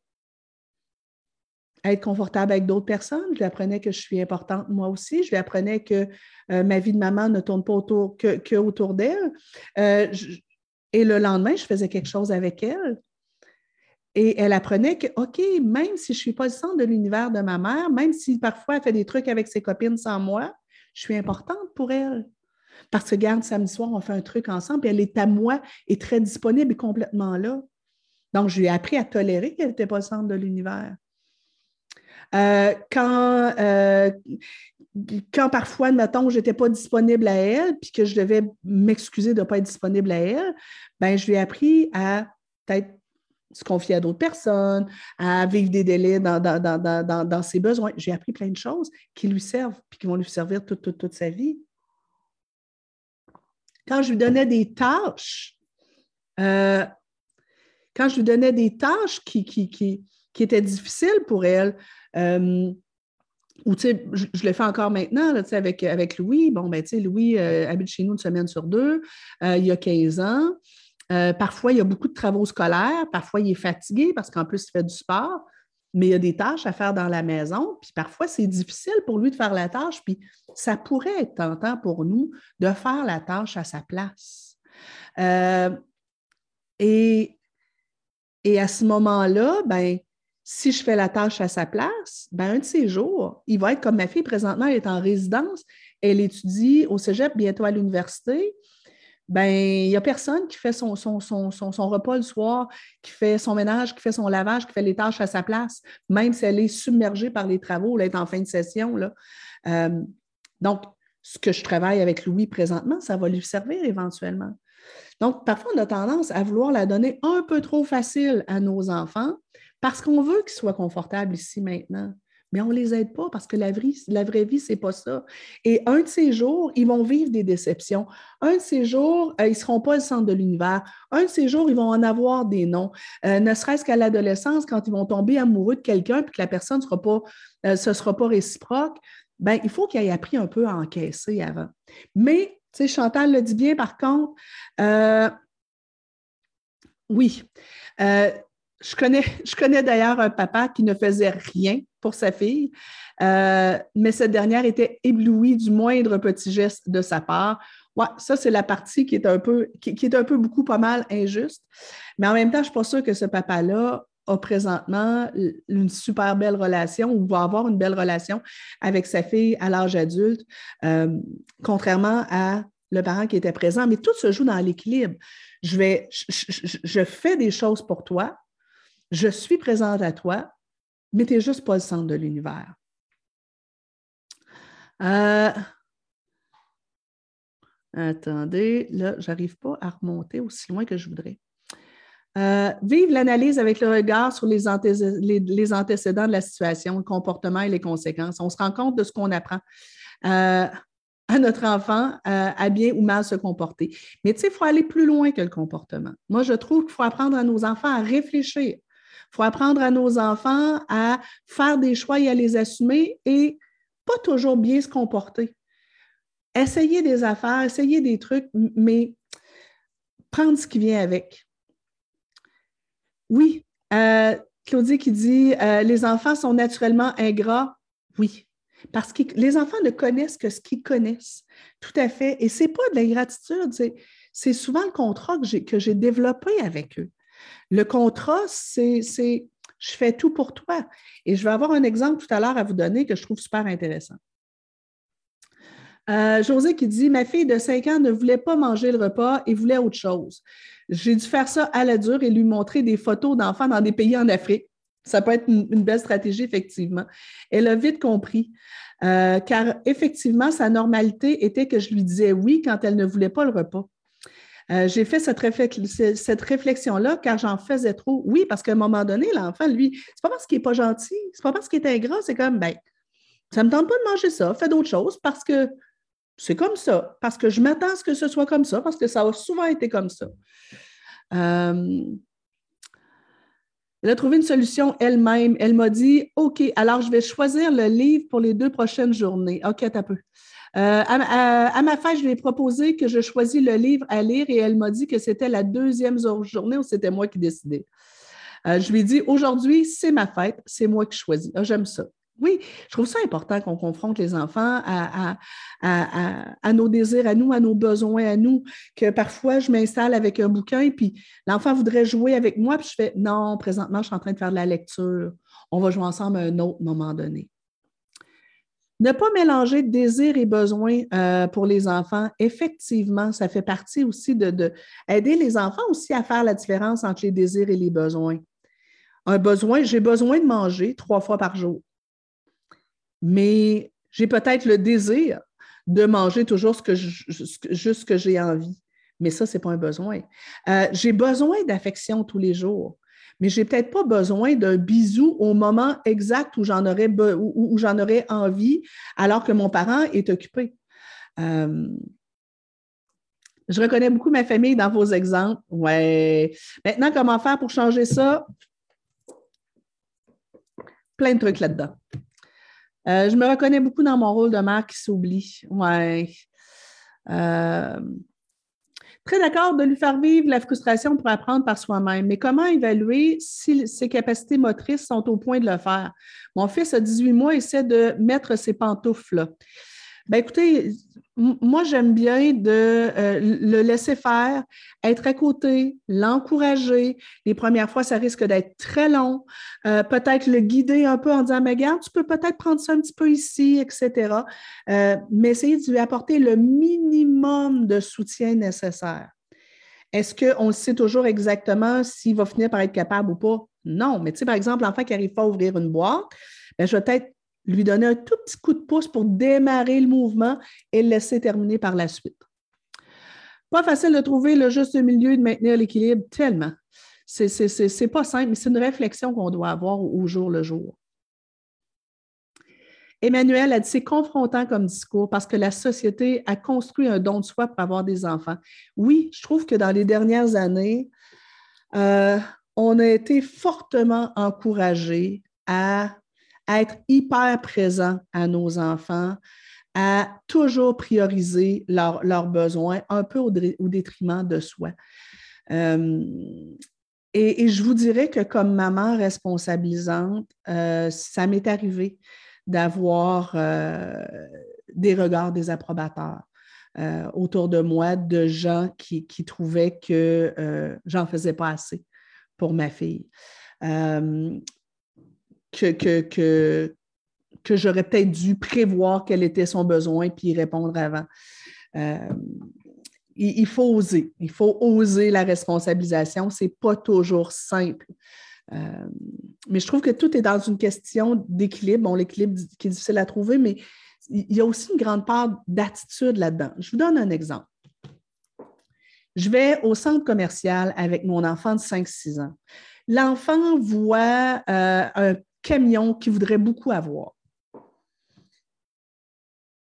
à être confortable avec d'autres personnes. Je lui apprenais que je suis importante moi aussi. Je lui apprenais que euh, ma vie de maman ne tourne pas autour, que, autour d'elle. Euh, et le lendemain, je faisais quelque chose avec elle. Et elle apprenait que, OK, même si je ne suis pas le centre de l'univers de ma mère, même si parfois elle fait des trucs avec ses copines sans moi, je suis importante pour elle. Parce que, garde, samedi soir, on fait un truc ensemble, et elle est à moi et très disponible et complètement là. Donc, je lui ai appris à tolérer qu'elle n'était pas le centre de l'univers. Euh, quand, euh, quand parfois, admettons, je n'étais pas disponible à elle, puis que je devais m'excuser de ne pas être disponible à elle, ben, je lui ai appris à peut-être se confier à d'autres personnes, à vivre des délais dans, ses besoins. J'ai appris plein de choses qui lui servent, puis qui vont lui servir toute, toute, toute sa vie. Quand je lui donnais des tâches, euh, quand je lui donnais des tâches qui, qui, qui, qui étaient difficiles pour elle, euh, ou tu sais, je, le fais encore maintenant là, avec, avec Louis. Bon, ben, tu sais, Louis euh, habite chez nous une semaine sur deux. Il y a 15 ans. Parfois, il y a beaucoup de travaux scolaires. Parfois, il est fatigué parce qu'en plus, il fait du sport. Mais il y a des tâches à faire dans la maison. Puis parfois, c'est difficile pour lui de faire la tâche. Puis ça pourrait être tentant pour nous de faire la tâche à sa place. et, et à ce moment-là, ben, si je fais la tâche à sa place, ben un de ces jours, il va être comme ma fille présentement, elle est en résidence, elle étudie au cégep, bientôt à l'université. Ben, il n'y a personne qui fait son, son, repas le soir, qui fait son ménage, qui fait son lavage, qui fait les tâches à sa place, même si elle est submergée par les travaux, elle est en fin de session. Là. Euh, donc, ce que je travaille avec Louis présentement, ça va lui servir éventuellement. Donc, parfois, on a tendance à vouloir la donner un peu trop facile à nos enfants parce qu'on veut qu'ils soient confortables ici maintenant. Mais on ne les aide pas parce que la, la vraie vie, ce n'est pas ça. Et un de ces jours, ils vont vivre des déceptions. Un de ces jours, euh, ils ne seront pas le centre de l'univers. Un de ces jours, ils vont en avoir des noms. Euh, ne serait-ce qu'à l'adolescence, quand ils vont tomber amoureux de quelqu'un et que la personne ne sera pas, euh, ce sera pas réciproque, ben, il faut qu'ils aient appris un peu à encaisser avant. Mais, tu sais, Chantal le dit bien, par contre, oui. Je connais, je connais d'ailleurs un papa qui ne faisait rien pour sa fille, euh, mais cette dernière était éblouie du moindre petit geste de sa part. Ouais, ça, c'est la partie qui est un peu, qui, est un peu beaucoup pas mal injuste. Mais en même temps, je ne suis pas sûre que ce papa-là a présentement une super belle relation ou va avoir une belle relation avec sa fille à l'âge adulte, euh, contrairement à le parent qui était présent. Mais tout se joue dans l'équilibre. Je, vais, je fais des choses pour toi, je suis présente à toi, mais tu n'es juste pas le centre de l'univers. Euh, attendez, là, je n'arrive pas à remonter aussi loin que je voudrais. Euh, vive l'analyse avec le regard sur les, antécédents de la situation, le comportement et les conséquences. On se rend compte de ce qu'on apprend euh, à notre enfant à bien ou mal se comporter. Mais tu sais, il faut aller plus loin que le comportement. Moi, je trouve qu'il faut apprendre à nos enfants à réfléchir il faut apprendre à nos enfants à faire des choix et à les assumer et pas toujours bien se comporter. Essayer des affaires, essayer des trucs, mais prendre ce qui vient avec. Oui, euh, Claudie qui dit euh, les enfants sont naturellement ingrats. Oui, parce que les enfants ne connaissent que ce qu'ils connaissent. Tout à fait. Et ce n'est pas de l'ingratitude, c'est souvent le contrat que j'ai développé avec eux. Le contrat, c'est je fais tout pour toi. Et je vais avoir un exemple tout à l'heure à vous donner que je trouve super intéressant. Euh, José qui dit Ma fille de 5 ans ne voulait pas manger le repas et voulait autre chose. J'ai dû faire ça à la dure et lui montrer des photos d'enfants dans des pays en Afrique. Ça peut être une, belle stratégie, effectivement. Elle a vite compris, euh, car effectivement, sa normalité était que je lui disais oui quand elle ne voulait pas le repas. Euh, j'ai fait cette, réflexion-là car j'en faisais trop. Oui, parce qu'à un moment donné, l'enfant, lui, c'est pas parce qu'il n'est pas gentil, c'est pas parce qu'il est ingrat, c'est comme, ben, ça ne me tente pas de manger ça, fais d'autres choses parce que c'est comme ça, parce que je m'attends à ce que ce soit comme ça, parce que ça a souvent été comme ça. Euh, elle a trouvé une solution elle-même. Elle m'a dit OK, alors je vais choisir le livre pour les deux prochaines journées. OK, t'as peu. Euh, à, ma fête, je lui ai proposé que je choisis le livre à lire et elle m'a dit que c'était la deuxième journée où c'était moi qui décidais. Euh, je lui ai dit aujourd'hui, c'est ma fête, c'est moi qui choisis. Ah, j'aime ça. Oui, je trouve ça important qu'on confronte les enfants à, à, nos désirs, à nous, à nos besoins, à nous, que parfois je m'installe avec un bouquin et puis l'enfant voudrait jouer avec moi, puis je fais non, présentement, je suis en train de faire de la lecture. On va jouer ensemble à un autre moment donné. Ne pas mélanger désir et besoin euh, pour les enfants, effectivement, ça fait partie aussi de, aider les enfants aussi à faire la différence entre les désirs et les besoins. Un besoin, j'ai besoin de manger trois fois par jour, mais j'ai peut-être le désir de manger toujours ce que juste ce que j'ai envie. Mais ça, ce n'est pas un besoin. Euh, j'ai besoin d'affection tous les jours mais je n'ai peut-être pas besoin d'un bisou au moment exact où j'en aurais, où, j'en aurais envie, alors que mon parent est occupé. Euh, je reconnais beaucoup ma famille dans vos exemples. Ouais. Maintenant, comment faire pour changer ça? Plein de trucs là-dedans. Euh, je me reconnais beaucoup dans mon rôle de mère qui s'oublie. Ouais. Euh, Très d'accord de lui faire vivre la frustration pour apprendre par soi-même, mais comment évaluer si ses capacités motrices sont au point de le faire? Mon fils a 18 mois, essaie de mettre ses pantoufles. Ben écoutez, moi, j'aime bien de euh, le laisser faire, être à côté, l'encourager. Les premières fois, ça risque d'être très long. Euh, peut-être le guider un peu en disant, mais regarde, tu peux peut-être prendre ça un petit peu ici, etc. Euh, mais essayer de lui apporter le minimum de soutien nécessaire. Est-ce qu'on sait toujours exactement s'il va finir par être capable ou pas? Non. Mais tu sais, par exemple, l'enfant qui n'arrive pas à ouvrir une boîte, ben, je vais peut-être lui donner un tout petit coup de pouce pour démarrer le mouvement et le laisser terminer par la suite. Pas facile de trouver le juste milieu et de maintenir l'équilibre, tellement. C'est pas simple, mais c'est une réflexion qu'on doit avoir au jour le jour. Emmanuel a dit c'est confrontant comme discours parce que la société a construit un don de soi pour avoir des enfants. Oui, je trouve que dans les dernières années, euh, on a été fortement encouragé à être hyper présent à nos enfants, à toujours prioriser leurs besoins, un peu au, détriment de soi. Euh, et, je vous dirais que comme maman responsabilisante, euh, ça m'est arrivé d'avoir euh, des regards des approbateurs autour de moi, de gens qui trouvaient que j'en faisais pas assez pour ma fille que, que, que, j'aurais peut-être dû prévoir quel était son besoin puis répondre avant. Euh, il, faut oser. Il faut oser la responsabilisation. Ce n'est pas toujours simple. Euh, mais je trouve que tout est dans une question d'équilibre. Bon, l'équilibre qui est difficile à trouver, mais il y a aussi une grande part d'attitude là-dedans. Je vous donne un exemple. Je vais au centre commercial avec mon enfant de 5-6 ans. L'enfant voit euh, un camion qu'il voudrait beaucoup avoir.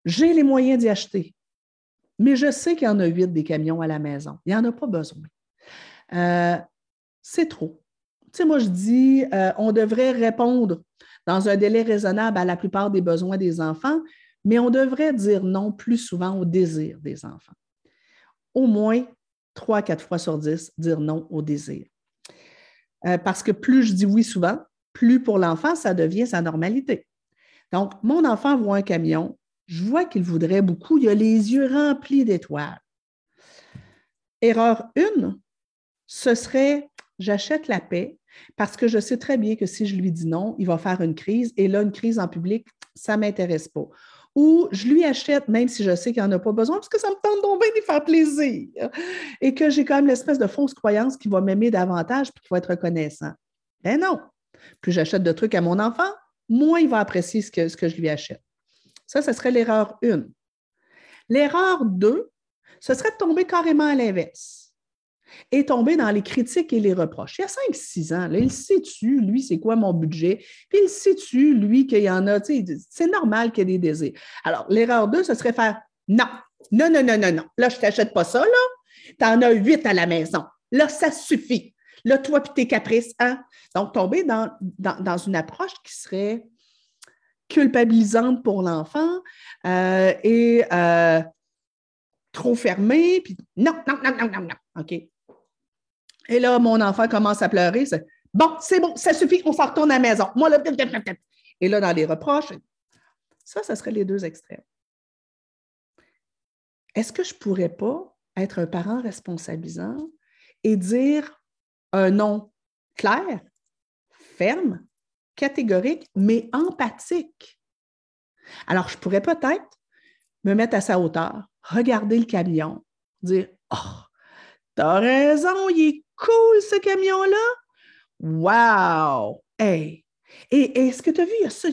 J'ai les moyens d'y acheter, mais je sais qu'il y en a huit des camions à la maison. Il n'y en a pas besoin. Euh, c'est trop. Tu sais, moi, je dis, euh, on devrait répondre dans un délai raisonnable à la plupart des besoins des enfants, mais on devrait dire non plus souvent au désir des enfants. Au moins trois, quatre fois sur dix, dire non au désir. Euh, parce que plus je dis oui souvent, plus pour l'enfant, ça devient sa normalité. Donc, mon enfant voit un camion, je vois qu'il voudrait beaucoup, il a les yeux remplis d'étoiles. Erreur une, ce serait j'achète la paix parce que je sais très bien que si je lui dis non, il va faire une crise et là, une crise en public, ça ne m'intéresse pas. Ou je lui achète, même si je sais qu'il n'en a pas besoin, parce que ça me tente donc bien de faire plaisir et que j'ai quand même l'espèce de fausse croyance qu'il va m'aimer davantage et qu'il va être reconnaissant. Ben non, plus j'achète de trucs à mon enfant, moins il va apprécier ce que, ce que je lui achète. Ça, ce serait l'erreur 1. L'erreur 2, ce serait de tomber carrément à l'inverse et tomber dans les critiques et les reproches. Il y a 5-6 ans, là, il sait-tu, lui, c'est quoi mon budget, puis il sait-tu, lui, qu'il y en a, c'est normal qu'il y ait des désirs. Alors, l'erreur 2, ce serait faire non, non, non, non, non, non. Là, je ne t'achète pas ça, là. Tu en as 8 à la maison. Là, ça suffit. Là, toi puis tes caprices, hein? Donc, tomber dans, dans, une approche qui serait culpabilisante pour l'enfant euh, et euh, trop fermée, puis non, non, non, non, non, non. OK. Et là, mon enfant commence à pleurer. Bon, c'est bon, ça suffit, on s'en retourne à la maison. Moi, là, et là, dans les reproches, ça, ce serait les deux extrêmes. Est-ce que je pourrais pas être un parent responsabilisant et dire un non clair, ferme, catégorique, mais empathique. Alors, je pourrais peut-être me mettre à sa hauteur, regarder le camion, dire Oh, t'as raison, il est cool ce camion-là. Wow! Hey! Et est-ce que tu as vu, ça,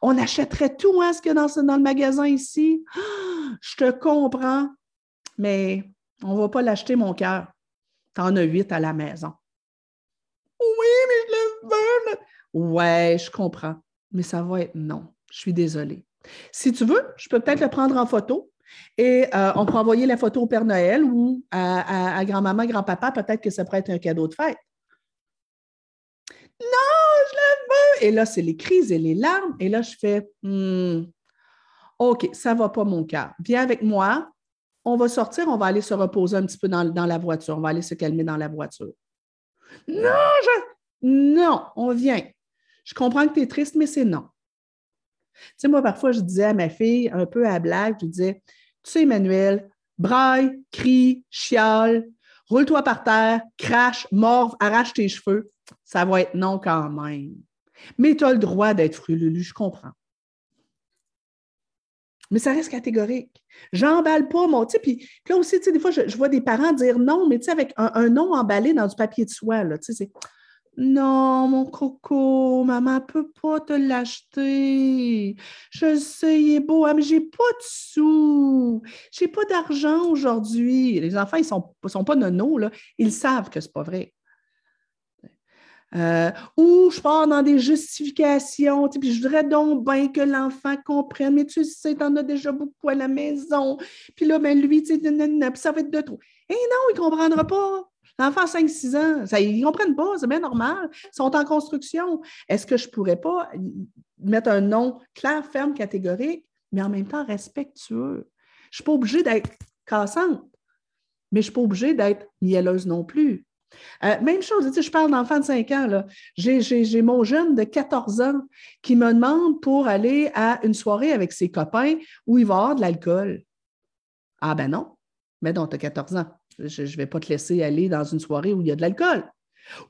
on achèterait tout hein, ce qu'il y a dans, le magasin ici? je te comprends, mais on ne va pas l'acheter, mon cœur. Tu en as huit à la maison. Oui, mais je le veux. Ouais, je comprends. Mais ça va être non. Je suis désolée. Si tu veux, je peux peut-être le prendre en photo et euh, on peut envoyer la photo au Père Noël ou à, grand-maman, grand-papa. Peut-être que ça pourrait être un cadeau de fête. Non, je le veux. Et là, c'est les crises et les larmes. Et là, je fais hmm, OK, ça ne va pas, mon cœur. Viens avec moi. On va sortir, on va aller se reposer un petit peu dans, dans la voiture. On va aller se calmer dans la voiture. Non, je... non, on vient. Je comprends que tu es triste, mais c'est non. Tu sais, moi, parfois, je disais à ma fille, un peu à blague, je disais, tu sais, Emmanuel, braille, crie, chiale, roule-toi par terre, crache, morve, arrache tes cheveux. Ça va être non quand même. Mais tu as le droit d'être frululu, je comprends. Mais ça reste catégorique. J'emballe pas mon. Puis, là aussi, des fois, je, vois des parents dire non, mais avec un, non emballé dans du papier de soie, là, c'est non, mon coco, maman ne peut pas te l'acheter. Je sais, il est beau, hein, mais j'ai pas de sous. J'ai pas d'argent aujourd'hui. Les enfants, ils sont, sont pas nonos, là. Ils savent que c'est pas vrai. Euh, ou je pars dans des justifications, puis je voudrais donc bien que l'enfant comprenne, mais tu sais, tu en as déjà beaucoup à la maison. Puis là, ben lui, ça va être de trop. Eh non, il ne comprendra pas. L'enfant 5-6 ans, ils ne comprennent pas, c'est bien normal. Ils sont en construction. Est-ce que je ne pourrais pas mettre un nom clair, ferme, catégorique, mais en même temps respectueux? Je ne suis pas obligée d'être cassante, mais je ne suis pas obligée d'être mielleuse non plus. Euh, même chose, je parle d'enfant de 5 ans. J'ai mon jeune de 14 ans qui me demande pour aller à une soirée avec ses copains où il va avoir de l'alcool. Ah ben non, mais non, tu as 14 ans. Je ne vais pas te laisser aller dans une soirée où il y a de l'alcool.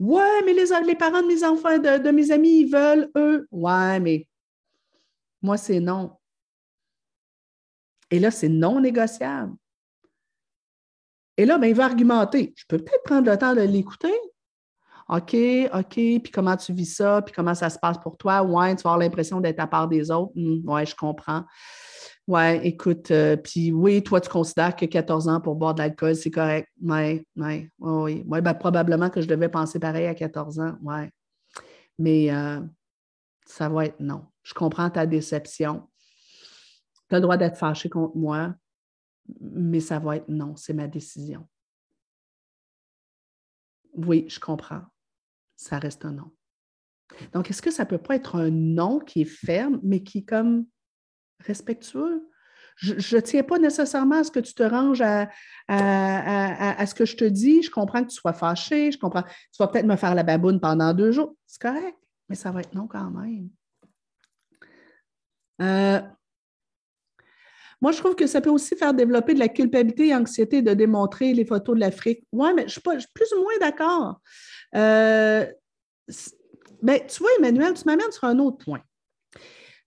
Ouais, mais les, les, parents de mes enfants, de, mes amis, ils veulent, eux. Ouais, mais moi, c'est non. Et là, c'est non négociable. Et là, ben, il va argumenter. Je peux peut-être prendre le temps de l'écouter. OK, OK, puis comment tu vis ça, puis comment ça se passe pour toi? Ouais, tu vas avoir l'impression d'être à part des autres. Hum, ouais, je comprends. Ouais, écoute, euh, puis oui, toi, tu considères que 14 ans pour boire de l'alcool, c'est correct. Oui, oui, oui. Ouais, ben, probablement que je devais penser pareil à 14 ans. Ouais. Mais euh, ça va être non. Je comprends ta déception. Tu as le droit d'être fâché contre moi, mais ça va être non. C'est ma décision. Oui, je comprends. Ça reste un non. Donc, est-ce que ça ne peut pas être un non qui est ferme, mais qui est comme respectueux? Je ne tiens pas nécessairement à ce que tu te ranges à, ce que je te dis. Je comprends que tu sois fâché. Je comprends. Tu vas peut-être me faire la baboune pendant deux jours. C'est correct, mais ça va être non quand même. Euh, moi, je trouve que ça peut aussi faire développer de la culpabilité et anxiété de démontrer les photos de l'Afrique. Oui, mais je suis, pas, plus ou moins d'accord. Euh, ben, tu vois, Emmanuel, tu m'amènes sur un autre point.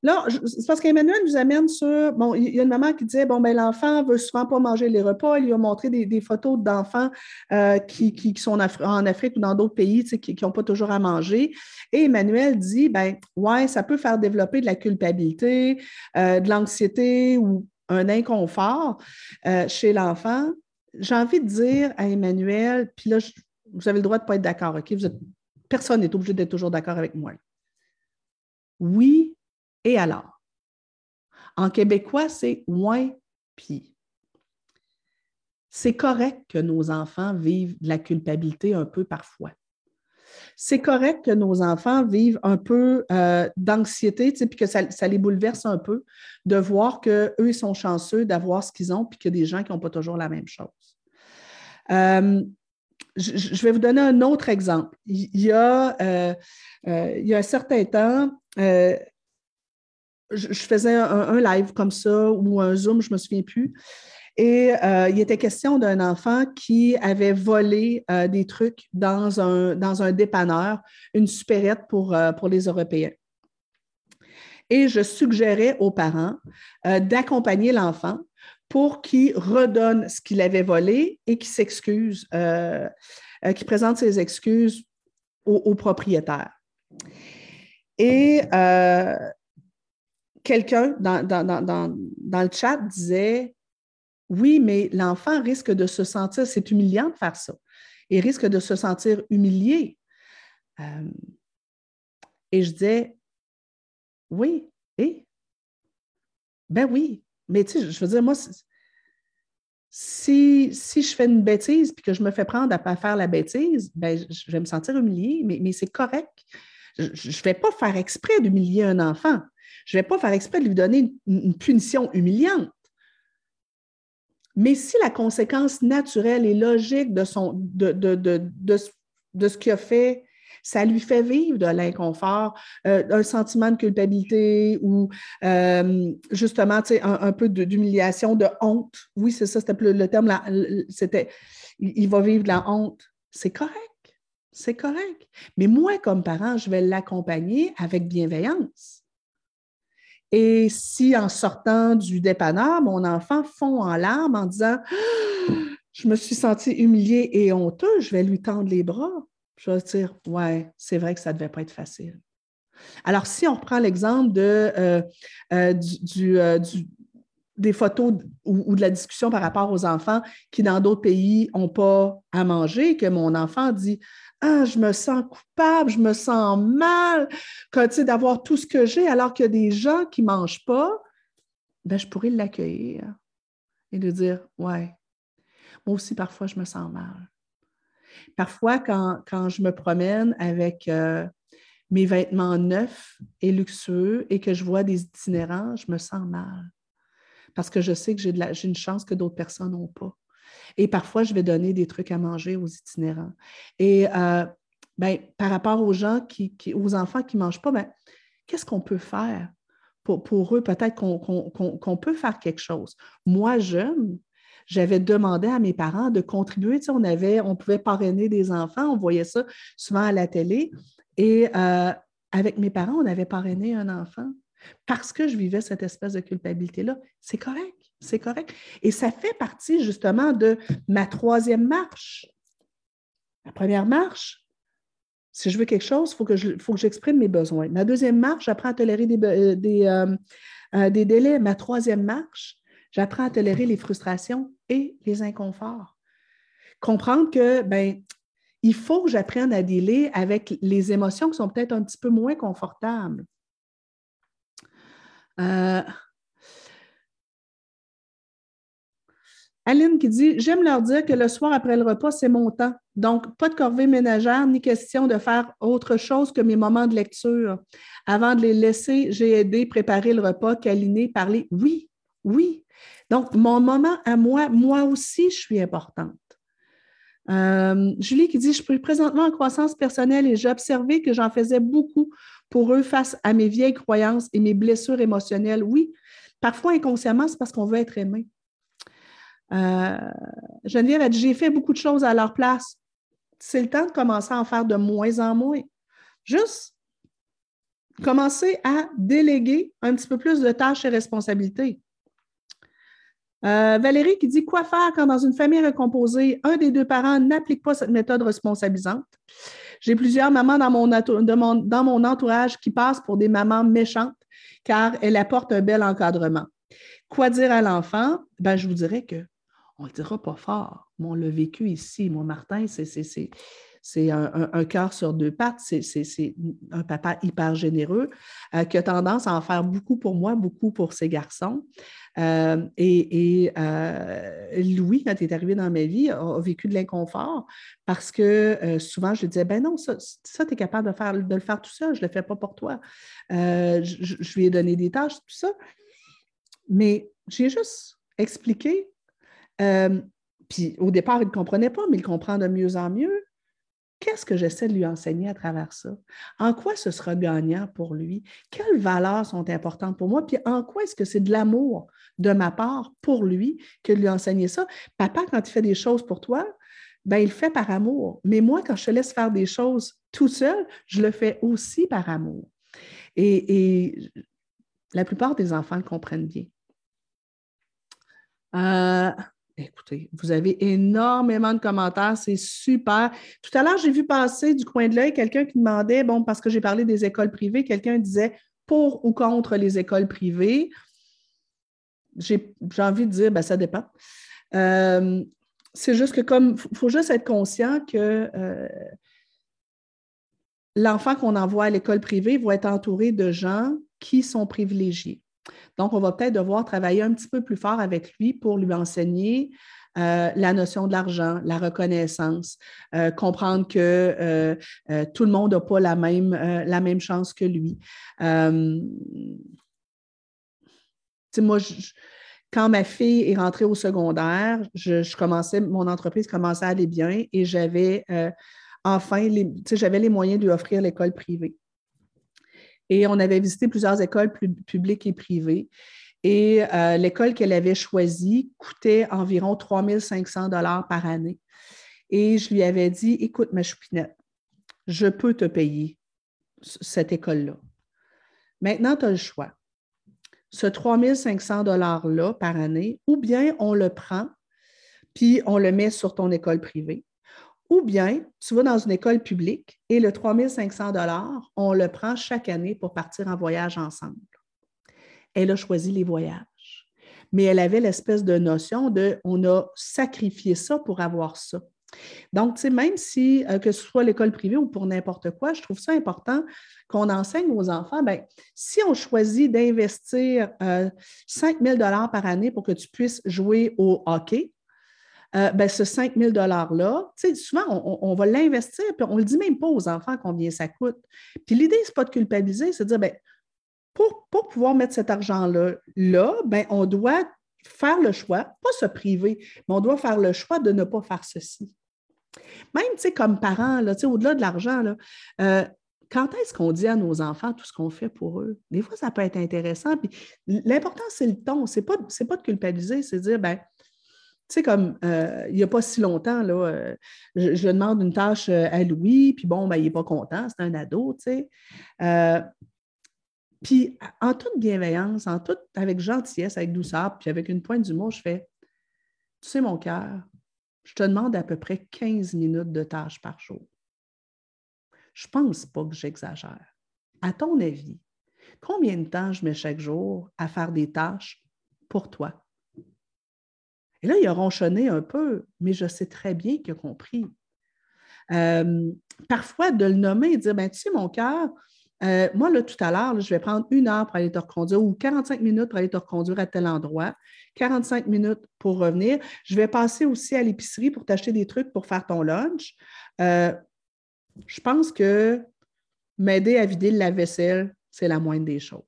Là, c'est parce qu'Emmanuel nous amène sur. Bon, il y a une maman qui disait bon, ben l'enfant veut souvent pas manger les repas. Il lui a montré des, photos d'enfants euh, qui, sont en Afrique ou dans d'autres pays qui n'ont pas toujours à manger. Et Emmanuel dit ben, ouais, ça peut faire développer de la culpabilité, euh, de l'anxiété ou un inconfort euh, chez l'enfant. J'ai envie de dire à Emmanuel, puis là, vous avez le droit de ne pas être d'accord, OK? personne n'est obligé d'être toujours d'accord avec moi. Oui, et alors? En québécois, c'est moins pis. C'est correct que nos enfants vivent de la culpabilité un peu parfois. C'est correct que nos enfants vivent un peu euh, d'anxiété, puis que ça, les bouleverse un peu de voir qu'eux, ils sont chanceux d'avoir ce qu'ils ont, puis qu'il y a des gens qui n'ont pas toujours la même chose. Euh, je, vais vous donner un autre exemple. Il y a, euh, il y a un certain temps, je, faisais un, live comme ça ou un Zoom, je ne me souviens plus. Et euh, il était question d'un enfant qui avait volé euh, des trucs dans un, dans un dépanneur, une supérette pour, euh, pour les Européens. Et je suggérais aux parents d'accompagner l'enfant pour qu'il redonne ce qu'il avait volé et qu'il s'excuse, qu'il présente ses excuses au, au propriétaire. Et quelqu'un dans, le chat disait Oui, mais l'enfant risque de se sentir, c'est humiliant de faire ça, il risque de se sentir humilié. Euh, et je disais Oui, et? Ben oui, mais tu sais, je veux dire, moi, si, si je fais une bêtise puis que je me fais prendre à, faire la bêtise, ben, je vais me sentir humilié, mais, mais c'est correct. Je ne vais pas faire exprès d'humilier un enfant. Je ne vais pas faire exprès de lui donner une, punition humiliante. Mais si la conséquence naturelle et logique de, son, de, de, de, de ce qu'il a fait, ça lui fait vivre de l'inconfort, euh, un sentiment de culpabilité ou euh, justement, un, un peu d'humiliation, de, honte. Oui, c'est ça, c'était le terme, c'était, il va vivre de la honte. C'est correct. C'est correct. Mais moi, comme parent, je vais l'accompagner avec bienveillance. Et si en sortant du dépanneur, mon enfant fond en larmes en disant Je me suis sentie humiliée et honteux, je vais lui tendre les bras. Je vais dire Ouais, c'est vrai que ça ne devait pas être facile. Alors, si on reprend l'exemple de, euh, euh, euh, des photos ou, de la discussion par rapport aux enfants qui, dans d'autres pays, n'ont pas à manger, que mon enfant dit ah, je me sens coupable, je me sens mal d'avoir tout ce que j'ai, alors qu'il y a des gens qui ne mangent pas, ben, je pourrais l'accueillir et lui dire Ouais, moi aussi, parfois, je me sens mal. Parfois, quand, je me promène avec euh, mes vêtements neufs et luxueux et que je vois des itinérants, je me sens mal. Parce que je sais que j'ai une chance que d'autres personnes n'ont pas. Et parfois, je vais donner des trucs à manger aux itinérants. Et euh, ben, par rapport aux gens qui, aux enfants qui ne mangent pas, ben, qu'est-ce qu'on peut faire pour, pour eux? Peut-être qu'on peut faire quelque chose. Moi, jeune, j'avais demandé à mes parents de contribuer. On, avait, on pouvait parrainer des enfants, on voyait ça souvent à la télé. Et euh, avec mes parents, on avait parrainé un enfant parce que je vivais cette espèce de culpabilité-là. C'est correct. C'est correct. Et ça fait partie justement de ma troisième marche. La première marche, si je veux quelque chose, il faut que, j'exprime mes besoins. Ma deuxième marche, j'apprends à tolérer des, euh, euh, euh, des, délais. Ma troisième marche, j'apprends à tolérer les frustrations et les inconforts. Comprendre que, ben, il faut que j'apprenne à dealer avec les émotions qui sont peut-être un petit peu moins confortables. Aline qui dit J'aime leur dire que le soir après le repas, c'est mon temps. Donc, pas de corvée ménagère, ni question de faire autre chose que mes moments de lecture. Avant de les laisser, j'ai aidé, préparer le repas, câliner, parler. Oui, oui. Donc, mon moment à moi, moi aussi, je suis importante. Euh, Julie qui dit Je suis présentement en croissance personnelle et j'ai observé que j'en faisais beaucoup pour eux face à mes vieilles croyances et mes blessures émotionnelles. Oui, parfois inconsciemment, c'est parce qu'on veut être aimé. Euh, Geneviève a dit J'ai fait beaucoup de choses à leur place. C'est le temps de commencer à en faire de moins en moins. Juste commencer à déléguer un petit peu plus de tâches et responsabilités. Euh, Valérie qui dit Quoi faire quand dans une famille recomposée, un des deux parents n'applique pas cette méthode responsabilisante? J'ai plusieurs mamans dans mon, entourage qui passent pour des mamans méchantes car elles apportent un bel encadrement. Quoi dire à l'enfant? Ben, je vous dirais que on ne le dira pas fort. Moi, on l'a vécu ici. Moi, Martin, c'est un, cœur sur deux pattes. C'est un papa hyper généreux euh, qui a tendance à en faire beaucoup pour moi, beaucoup pour ses garçons. Euh, et, euh, Louis, quand il est arrivé dans ma vie, a, vécu de l'inconfort parce que souvent, je lui disais, ben non, ça, tu es capable de, faire, de le faire tout seul, je ne le fais pas pour toi. Je lui ai donné des tâches, tout ça. Mais j'ai juste expliqué euh, puis au départ, il ne comprenait pas, mais il comprend de mieux en mieux. Qu'est-ce que j'essaie de lui enseigner à travers ça? En quoi ce sera gagnant pour lui? Quelles valeurs sont importantes pour moi? Puis en quoi est-ce que c'est de l'amour de ma part pour lui que de lui enseigner ça? Papa, quand il fait des choses pour toi, ben, il le fait par amour. Mais moi, quand je te laisse faire des choses tout seul, je le fais aussi par amour. Et, la plupart des enfants le comprennent bien. Euh, Écoutez, vous avez énormément de commentaires, c'est super. Tout à l'heure, j'ai vu passer du coin de l'œil quelqu'un qui demandait, bon, parce que j'ai parlé des écoles privées, quelqu'un disait pour ou contre les écoles privées. J'ai envie de dire, ben, ça dépend. Euh, c'est juste que comme, il faut juste être conscient que euh, l'enfant qu'on envoie à l'école privée va être entouré de gens qui sont privilégiés. Donc, on va peut-être devoir travailler un petit peu plus fort avec lui pour lui enseigner euh, la notion de l'argent, la reconnaissance, euh, comprendre que euh, tout le monde n'a pas la même, chance que lui. moi, quand ma fille est rentrée au secondaire, je, commençais, mon entreprise commençait à aller bien et j'avais enfin, j'avais les moyens de lui offrir l'école privée. Et on avait visité plusieurs écoles publiques et privées. Et euh, l'école qu'elle avait choisie coûtait environ 3 500 par année. Et je lui avais dit, écoute, ma choupinette, je peux te payer cette école-là. Maintenant, tu as le choix. Ce 3 500 $-là par année, ou bien on le prend, puis on le met sur ton école privée, ou bien tu vas dans une école publique et le 3 500 on le prend chaque année pour partir en voyage ensemble. Elle a choisi les voyages, mais elle avait l'espèce de notion de on a sacrifié ça pour avoir ça. Donc, tu sais, même si, euh, que ce soit l'école privée ou pour n'importe quoi, je trouve ça important qu'on enseigne aux enfants, bien, si on choisit d'investir 5 euh, 000 par année pour que tu puisses jouer au hockey, euh, ben, ce 5 000 $-là, souvent, on, va l'investir, puis on ne le dit même pas aux enfants combien ça coûte. Puis l'idée, ce n'est pas de culpabiliser, c'est de dire, ben, pour, pouvoir mettre cet argent-là, là, ben, on doit faire le choix, pas se priver, mais on doit faire le choix de ne pas faire ceci. Même, tu sais, comme parents, au-delà de l'argent, euh, quand est-ce qu'on dit à nos enfants tout ce qu'on fait pour eux? Des fois, ça peut être intéressant. Puis l'important, c'est le ton. Ce n'est pas, pas de culpabiliser, c'est de dire, ben, tu sais, comme euh, il n'y a pas si longtemps, là, euh, je, demande une tâche à Louis, puis bon, ben, il n'est pas content, c'est un ado, tu sais. puis en toute bienveillance, en toute, avec gentillesse, avec douceur, puis avec une pointe d'humour, je fais Tu sais, mon cœur, je te demande à peu près 15 minutes de tâches par jour. Je ne pense pas que j'exagère. À ton avis, combien de temps je mets chaque jour à faire des tâches pour toi? Et là, il a ronchonné un peu, mais je sais très bien qu'il a compris. Euh, parfois, de le nommer et de dire, ben, tu sais, mon cœur, euh, moi, là, tout à l'heure, je vais prendre une heure pour aller te reconduire ou 45 minutes pour aller te reconduire à tel endroit, 45 minutes pour revenir. Je vais passer aussi à l'épicerie pour t'acheter des trucs pour faire ton lunch. Euh, je pense que m'aider à vider la vaisselle, c'est la moindre des choses.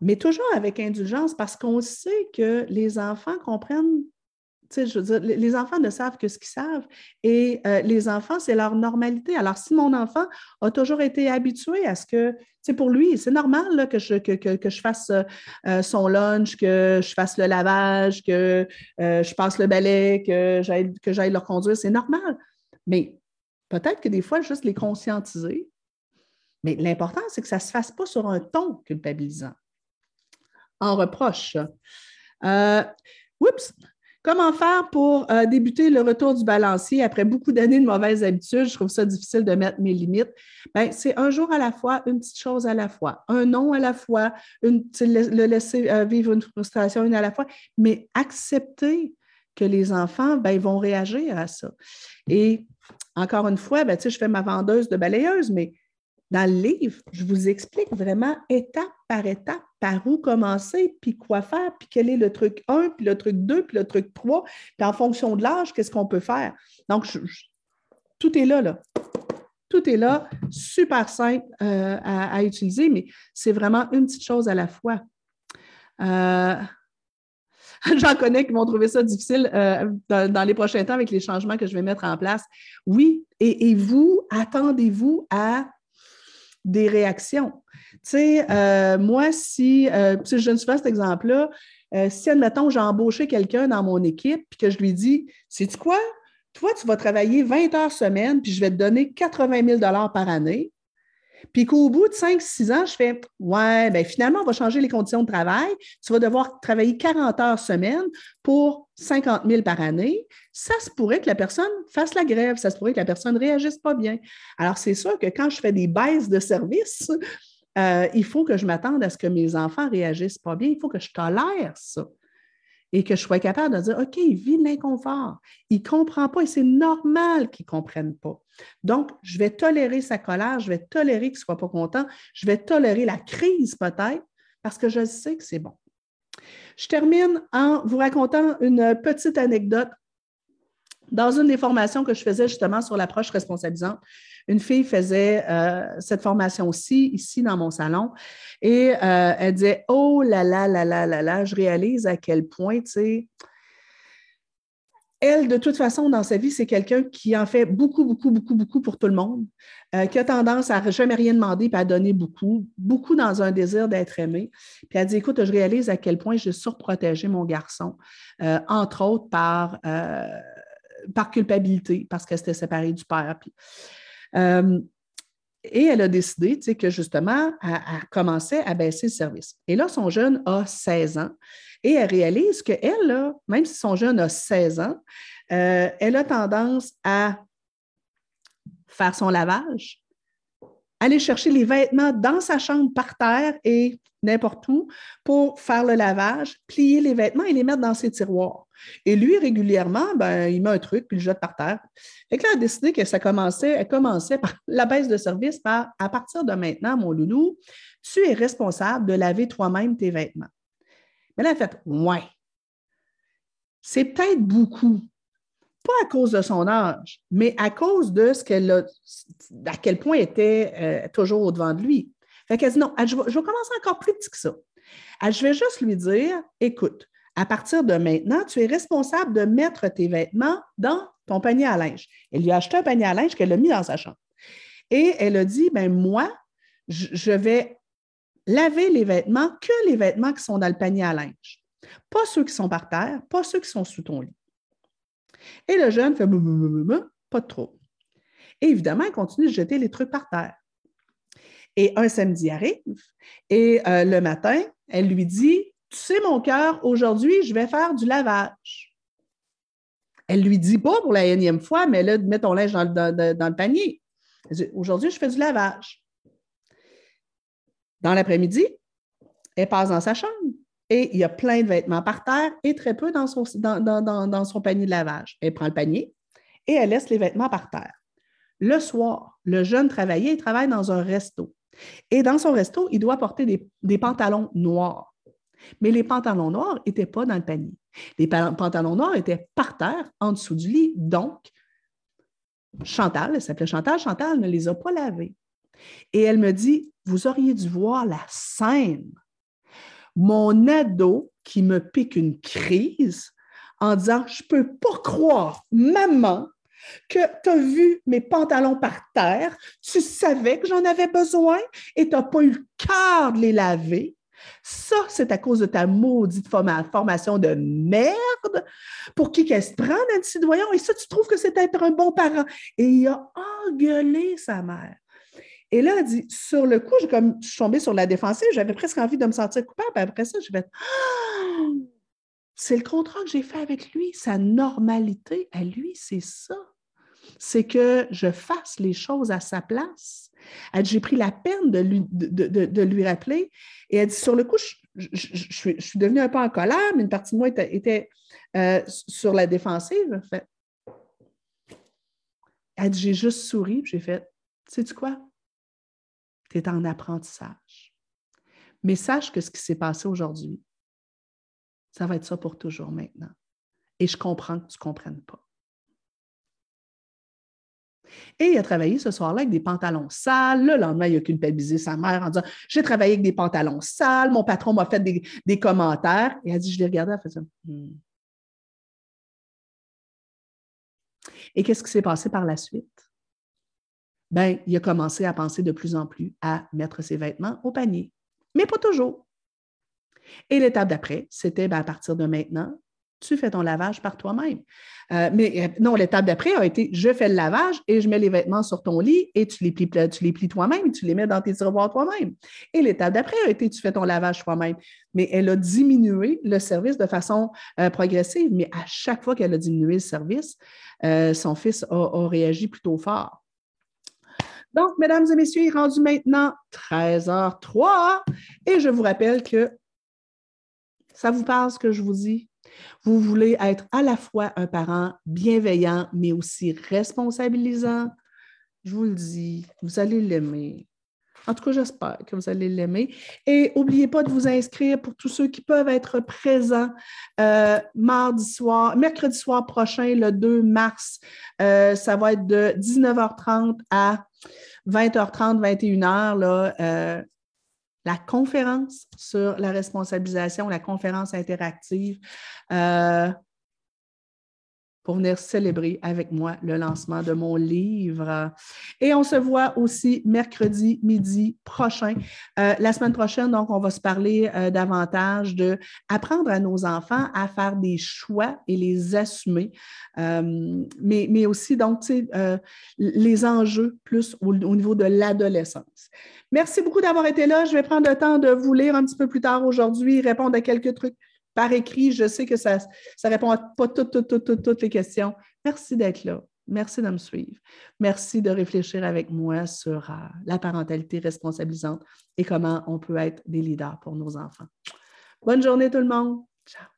Mais toujours avec indulgence parce qu'on sait que les enfants comprennent je veux dire, les enfants ne savent que ce qu'ils savent et euh, les enfants, c'est leur normalité. Alors, si mon enfant a toujours été habitué à ce que, tu pour lui, c'est normal que, je, que, je fasse euh, son lunch, que je fasse le lavage, que euh, je passe le balai, que j'aille, que j'aille le conduire, c'est normal. Mais peut-être que des fois, juste les conscientiser. Mais l'important, c'est que ça ne se fasse pas sur un ton culpabilisant. En reproche. oups, Comment faire pour euh, débuter le retour du balancier après beaucoup d'années de mauvaises habitudes? Je trouve ça difficile de mettre mes limites. Ben, c'est un jour à la fois, une petite chose à la fois, un non à la fois, le, laisser euh, vivre une frustration une à la fois, mais accepter que les enfants ben, vont réagir à ça. Et encore une fois, ben, je fais ma vendeuse de balayeuse, mais dans le livre, je vous explique vraiment étape par étape par où commencer, puis quoi faire, puis quel est le truc 1, puis le truc 2, puis le truc 3, puis en fonction de l'âge, qu'est-ce qu'on peut faire. Donc, tout est là, là. Tout est là, super simple euh, à, utiliser, mais c'est vraiment une petite chose à la fois. Euh, j'en connais qui vont trouver ça difficile euh, dans, les prochains temps avec les changements que je vais mettre en place. Oui, et vous, attendez-vous à des réactions. Tu sais, euh, moi, si, euh, si je ne suis pas cet exemple-là, euh, si, admettons, j'ai embauché quelqu'un dans mon équipe, puis que je lui dis, sais-tu quoi? Toi, tu vas travailler 20 heures semaine, puis je vais te donner 80 000 par année. Puis qu'au bout de 5-6 ans, je fais Ouais, bien finalement, on va changer les conditions de travail. Tu vas devoir travailler 40 heures semaine pour 50 000 par année. Ça se pourrait que la personne fasse la grève, ça se pourrait que la personne ne réagisse pas bien. Alors, c'est sûr que quand je fais des baisses de services, euh, il faut que je m'attende à ce que mes enfants réagissent pas bien. Il faut que je tolère ça et que je sois capable de dire, OK, il vit l'inconfort. Il ne comprend pas et c'est normal qu'il ne comprenne pas. Donc, je vais tolérer sa colère, je vais tolérer qu'il ne soit pas content, je vais tolérer la crise peut-être parce que je sais que c'est bon. Je termine en vous racontant une petite anecdote. Dans une des formations que je faisais justement sur l'approche responsabilisante, une fille faisait euh, cette formation-ci, ici dans mon salon, et euh, elle disait Oh là là là là là là, je réalise à quel point, tu sais, elle, de toute façon, dans sa vie, c'est quelqu'un qui en fait beaucoup, beaucoup, beaucoup, beaucoup pour tout le monde, euh, qui a tendance à jamais rien demander puis à donner beaucoup, beaucoup dans un désir d'être aimé. Puis elle dit Écoute, je réalise à quel point j'ai surprotégé mon garçon, entre autres par, par culpabilité, parce qu'elle s'était séparée du père. et elle a décidé que justement, elle, elle commençait à baisser le service. Et là, son jeune a 16 ans. Et elle réalise qu'elle, même si son jeune a 16 ans, euh, elle a tendance à faire son lavage, aller chercher les vêtements dans sa chambre par terre et n'importe où pour faire le lavage, plier les vêtements et les mettre dans ses tiroirs. Et lui, régulièrement, ben, il met un truc puis le jette par terre. Et là, elle a décidé que ça commençait, elle commençait par la baisse de service par à partir de maintenant, mon loulou, tu es responsable de laver toi-même tes vêtements. Mais là, elle a fait Ouais. C'est peut-être beaucoup. Pas à cause de son âge, mais à cause de ce qu'elle a, à quel point elle était euh, toujours au-devant de lui. Fait qu'elle dit non, je, vais, commencer encore plus petit que ça. je vais juste lui dire écoute, à partir de maintenant, tu es responsable de mettre tes vêtements dans ton panier à linge. Elle lui a acheté un panier à linge qu'elle a mis dans sa chambre. Et elle a dit ben moi, je vais laver les vêtements que les vêtements qui sont dans le panier à linge. Pas ceux qui sont par terre, pas ceux qui sont sous ton lit. Et le jeune fait pas trop. Et évidemment, il continue de jeter les trucs par terre. Et un samedi arrive et euh, le matin, elle lui dit Tu sais, mon cœur, aujourd'hui, je vais faire du lavage. Elle lui dit pas pour la énième fois, mais là, mets ton linge dans, dans le panier. Aujourd'hui, je fais du lavage. Dans l'après-midi, elle passe dans sa chambre et il y a plein de vêtements par terre et très peu dans son, panier de lavage. Elle prend le panier et elle laisse les vêtements par terre. Le soir, le jeune travaillait, il travaille dans un resto. Et dans son resto, il doit porter des, des pantalons noirs. Mais les pantalons noirs n'étaient pas dans le panier. Les pantalons noirs étaient par terre, en dessous du lit. Donc, Chantal, elle s'appelait Chantal, Chantal ne les a pas lavés. Et elle me dit, vous auriez dû voir la scène. Mon ado qui me pique une crise en disant, je ne peux pas croire, maman, que tu as vu mes pantalons par terre, tu savais que j'en avais besoin et tu n'as pas eu le cœur de les laver. Ça, c'est à cause de ta maudite formation de merde pour qui qu'elle se prend un citoyen. Et ça, tu trouves que c'est être un bon parent. Et il a engueulé sa mère. Et là, elle dit, sur le coup, comme, je suis tombée sur la défensive, j'avais presque envie de me sentir coupable. Après ça, je vais ah! c'est le contrat que j'ai fait avec lui. Sa normalité à lui, c'est ça. C'est que je fasse les choses à sa place. Elle dit, j'ai pris la peine de lui, de, lui rappeler. Et elle dit, sur le coup, je, suis, devenue un peu en colère, mais une partie de moi était, euh, sur la défensive. Elle dit, j'ai juste souri, j'ai fait, sais-tu quoi? Tu es en apprentissage. Mais sache que ce qui s'est passé aujourd'hui, ça va être ça pour toujours maintenant. Et je comprends que tu ne comprennes pas. Et il a travaillé ce soir-là avec des pantalons sales. Le lendemain, il a culpabilisé sa mère en disant J'ai travaillé avec des pantalons sales, mon patron m'a fait des, commentaires. Et elle a dit Je l'ai regardé, elle ça. Hmm. Et qu'est-ce qui s'est passé par la suite? Ben, il a commencé à penser de plus en plus à mettre ses vêtements au panier. Mais pas toujours. Et l'étape d'après, c'était ben, à partir de maintenant, tu fais ton lavage par toi-même. Euh, mais euh, non, l'étape d'après a été je fais le lavage et je mets les vêtements sur ton lit et tu les plies, tu les plies toi-même et tu les mets dans tes tiroirs toi-même. Et l'étape d'après a été tu fais ton lavage toi-même. Mais elle a diminué le service de façon euh, progressive. Mais à chaque fois qu'elle a diminué le service, son fils a réagi plutôt fort. Donc, mesdames et messieurs, il est rendu maintenant 13h03 et je vous rappelle que ça vous parle ce que je vous dis. Vous voulez être à la fois un parent bienveillant, mais aussi responsabilisant. Je vous le dis, vous allez l'aimer. En tout cas, j'espère que vous allez l'aimer. Et n'oubliez pas de vous inscrire pour tous ceux qui peuvent être présents euh, mardi soir, mercredi soir prochain, le 2 mars. Euh, ça va être de 19h30 à 20h30, 21h, là, euh, la conférence sur la responsabilisation, la conférence interactive. Pour venir célébrer avec moi le lancement de mon livre. Et on se voit aussi mercredi midi prochain. Euh, la semaine prochaine, donc, on va se parler euh, davantage de apprendre à nos enfants à faire des choix et les assumer, euh, mais, mais aussi, donc, les enjeux plus au niveau de l'adolescence. Merci beaucoup d'avoir été là. Je vais prendre le temps de vous lire un petit peu plus tard aujourd'hui, répondre à quelques trucs par écrit. Je sais que ça ne répond à pas toutes, toutes, toutes, toutes les questions. Merci d'être là. Merci de me suivre. Merci de réfléchir avec moi sur euh, la parentalité responsabilisante et comment on peut être des leaders pour nos enfants. Bonne journée tout le monde. Ciao.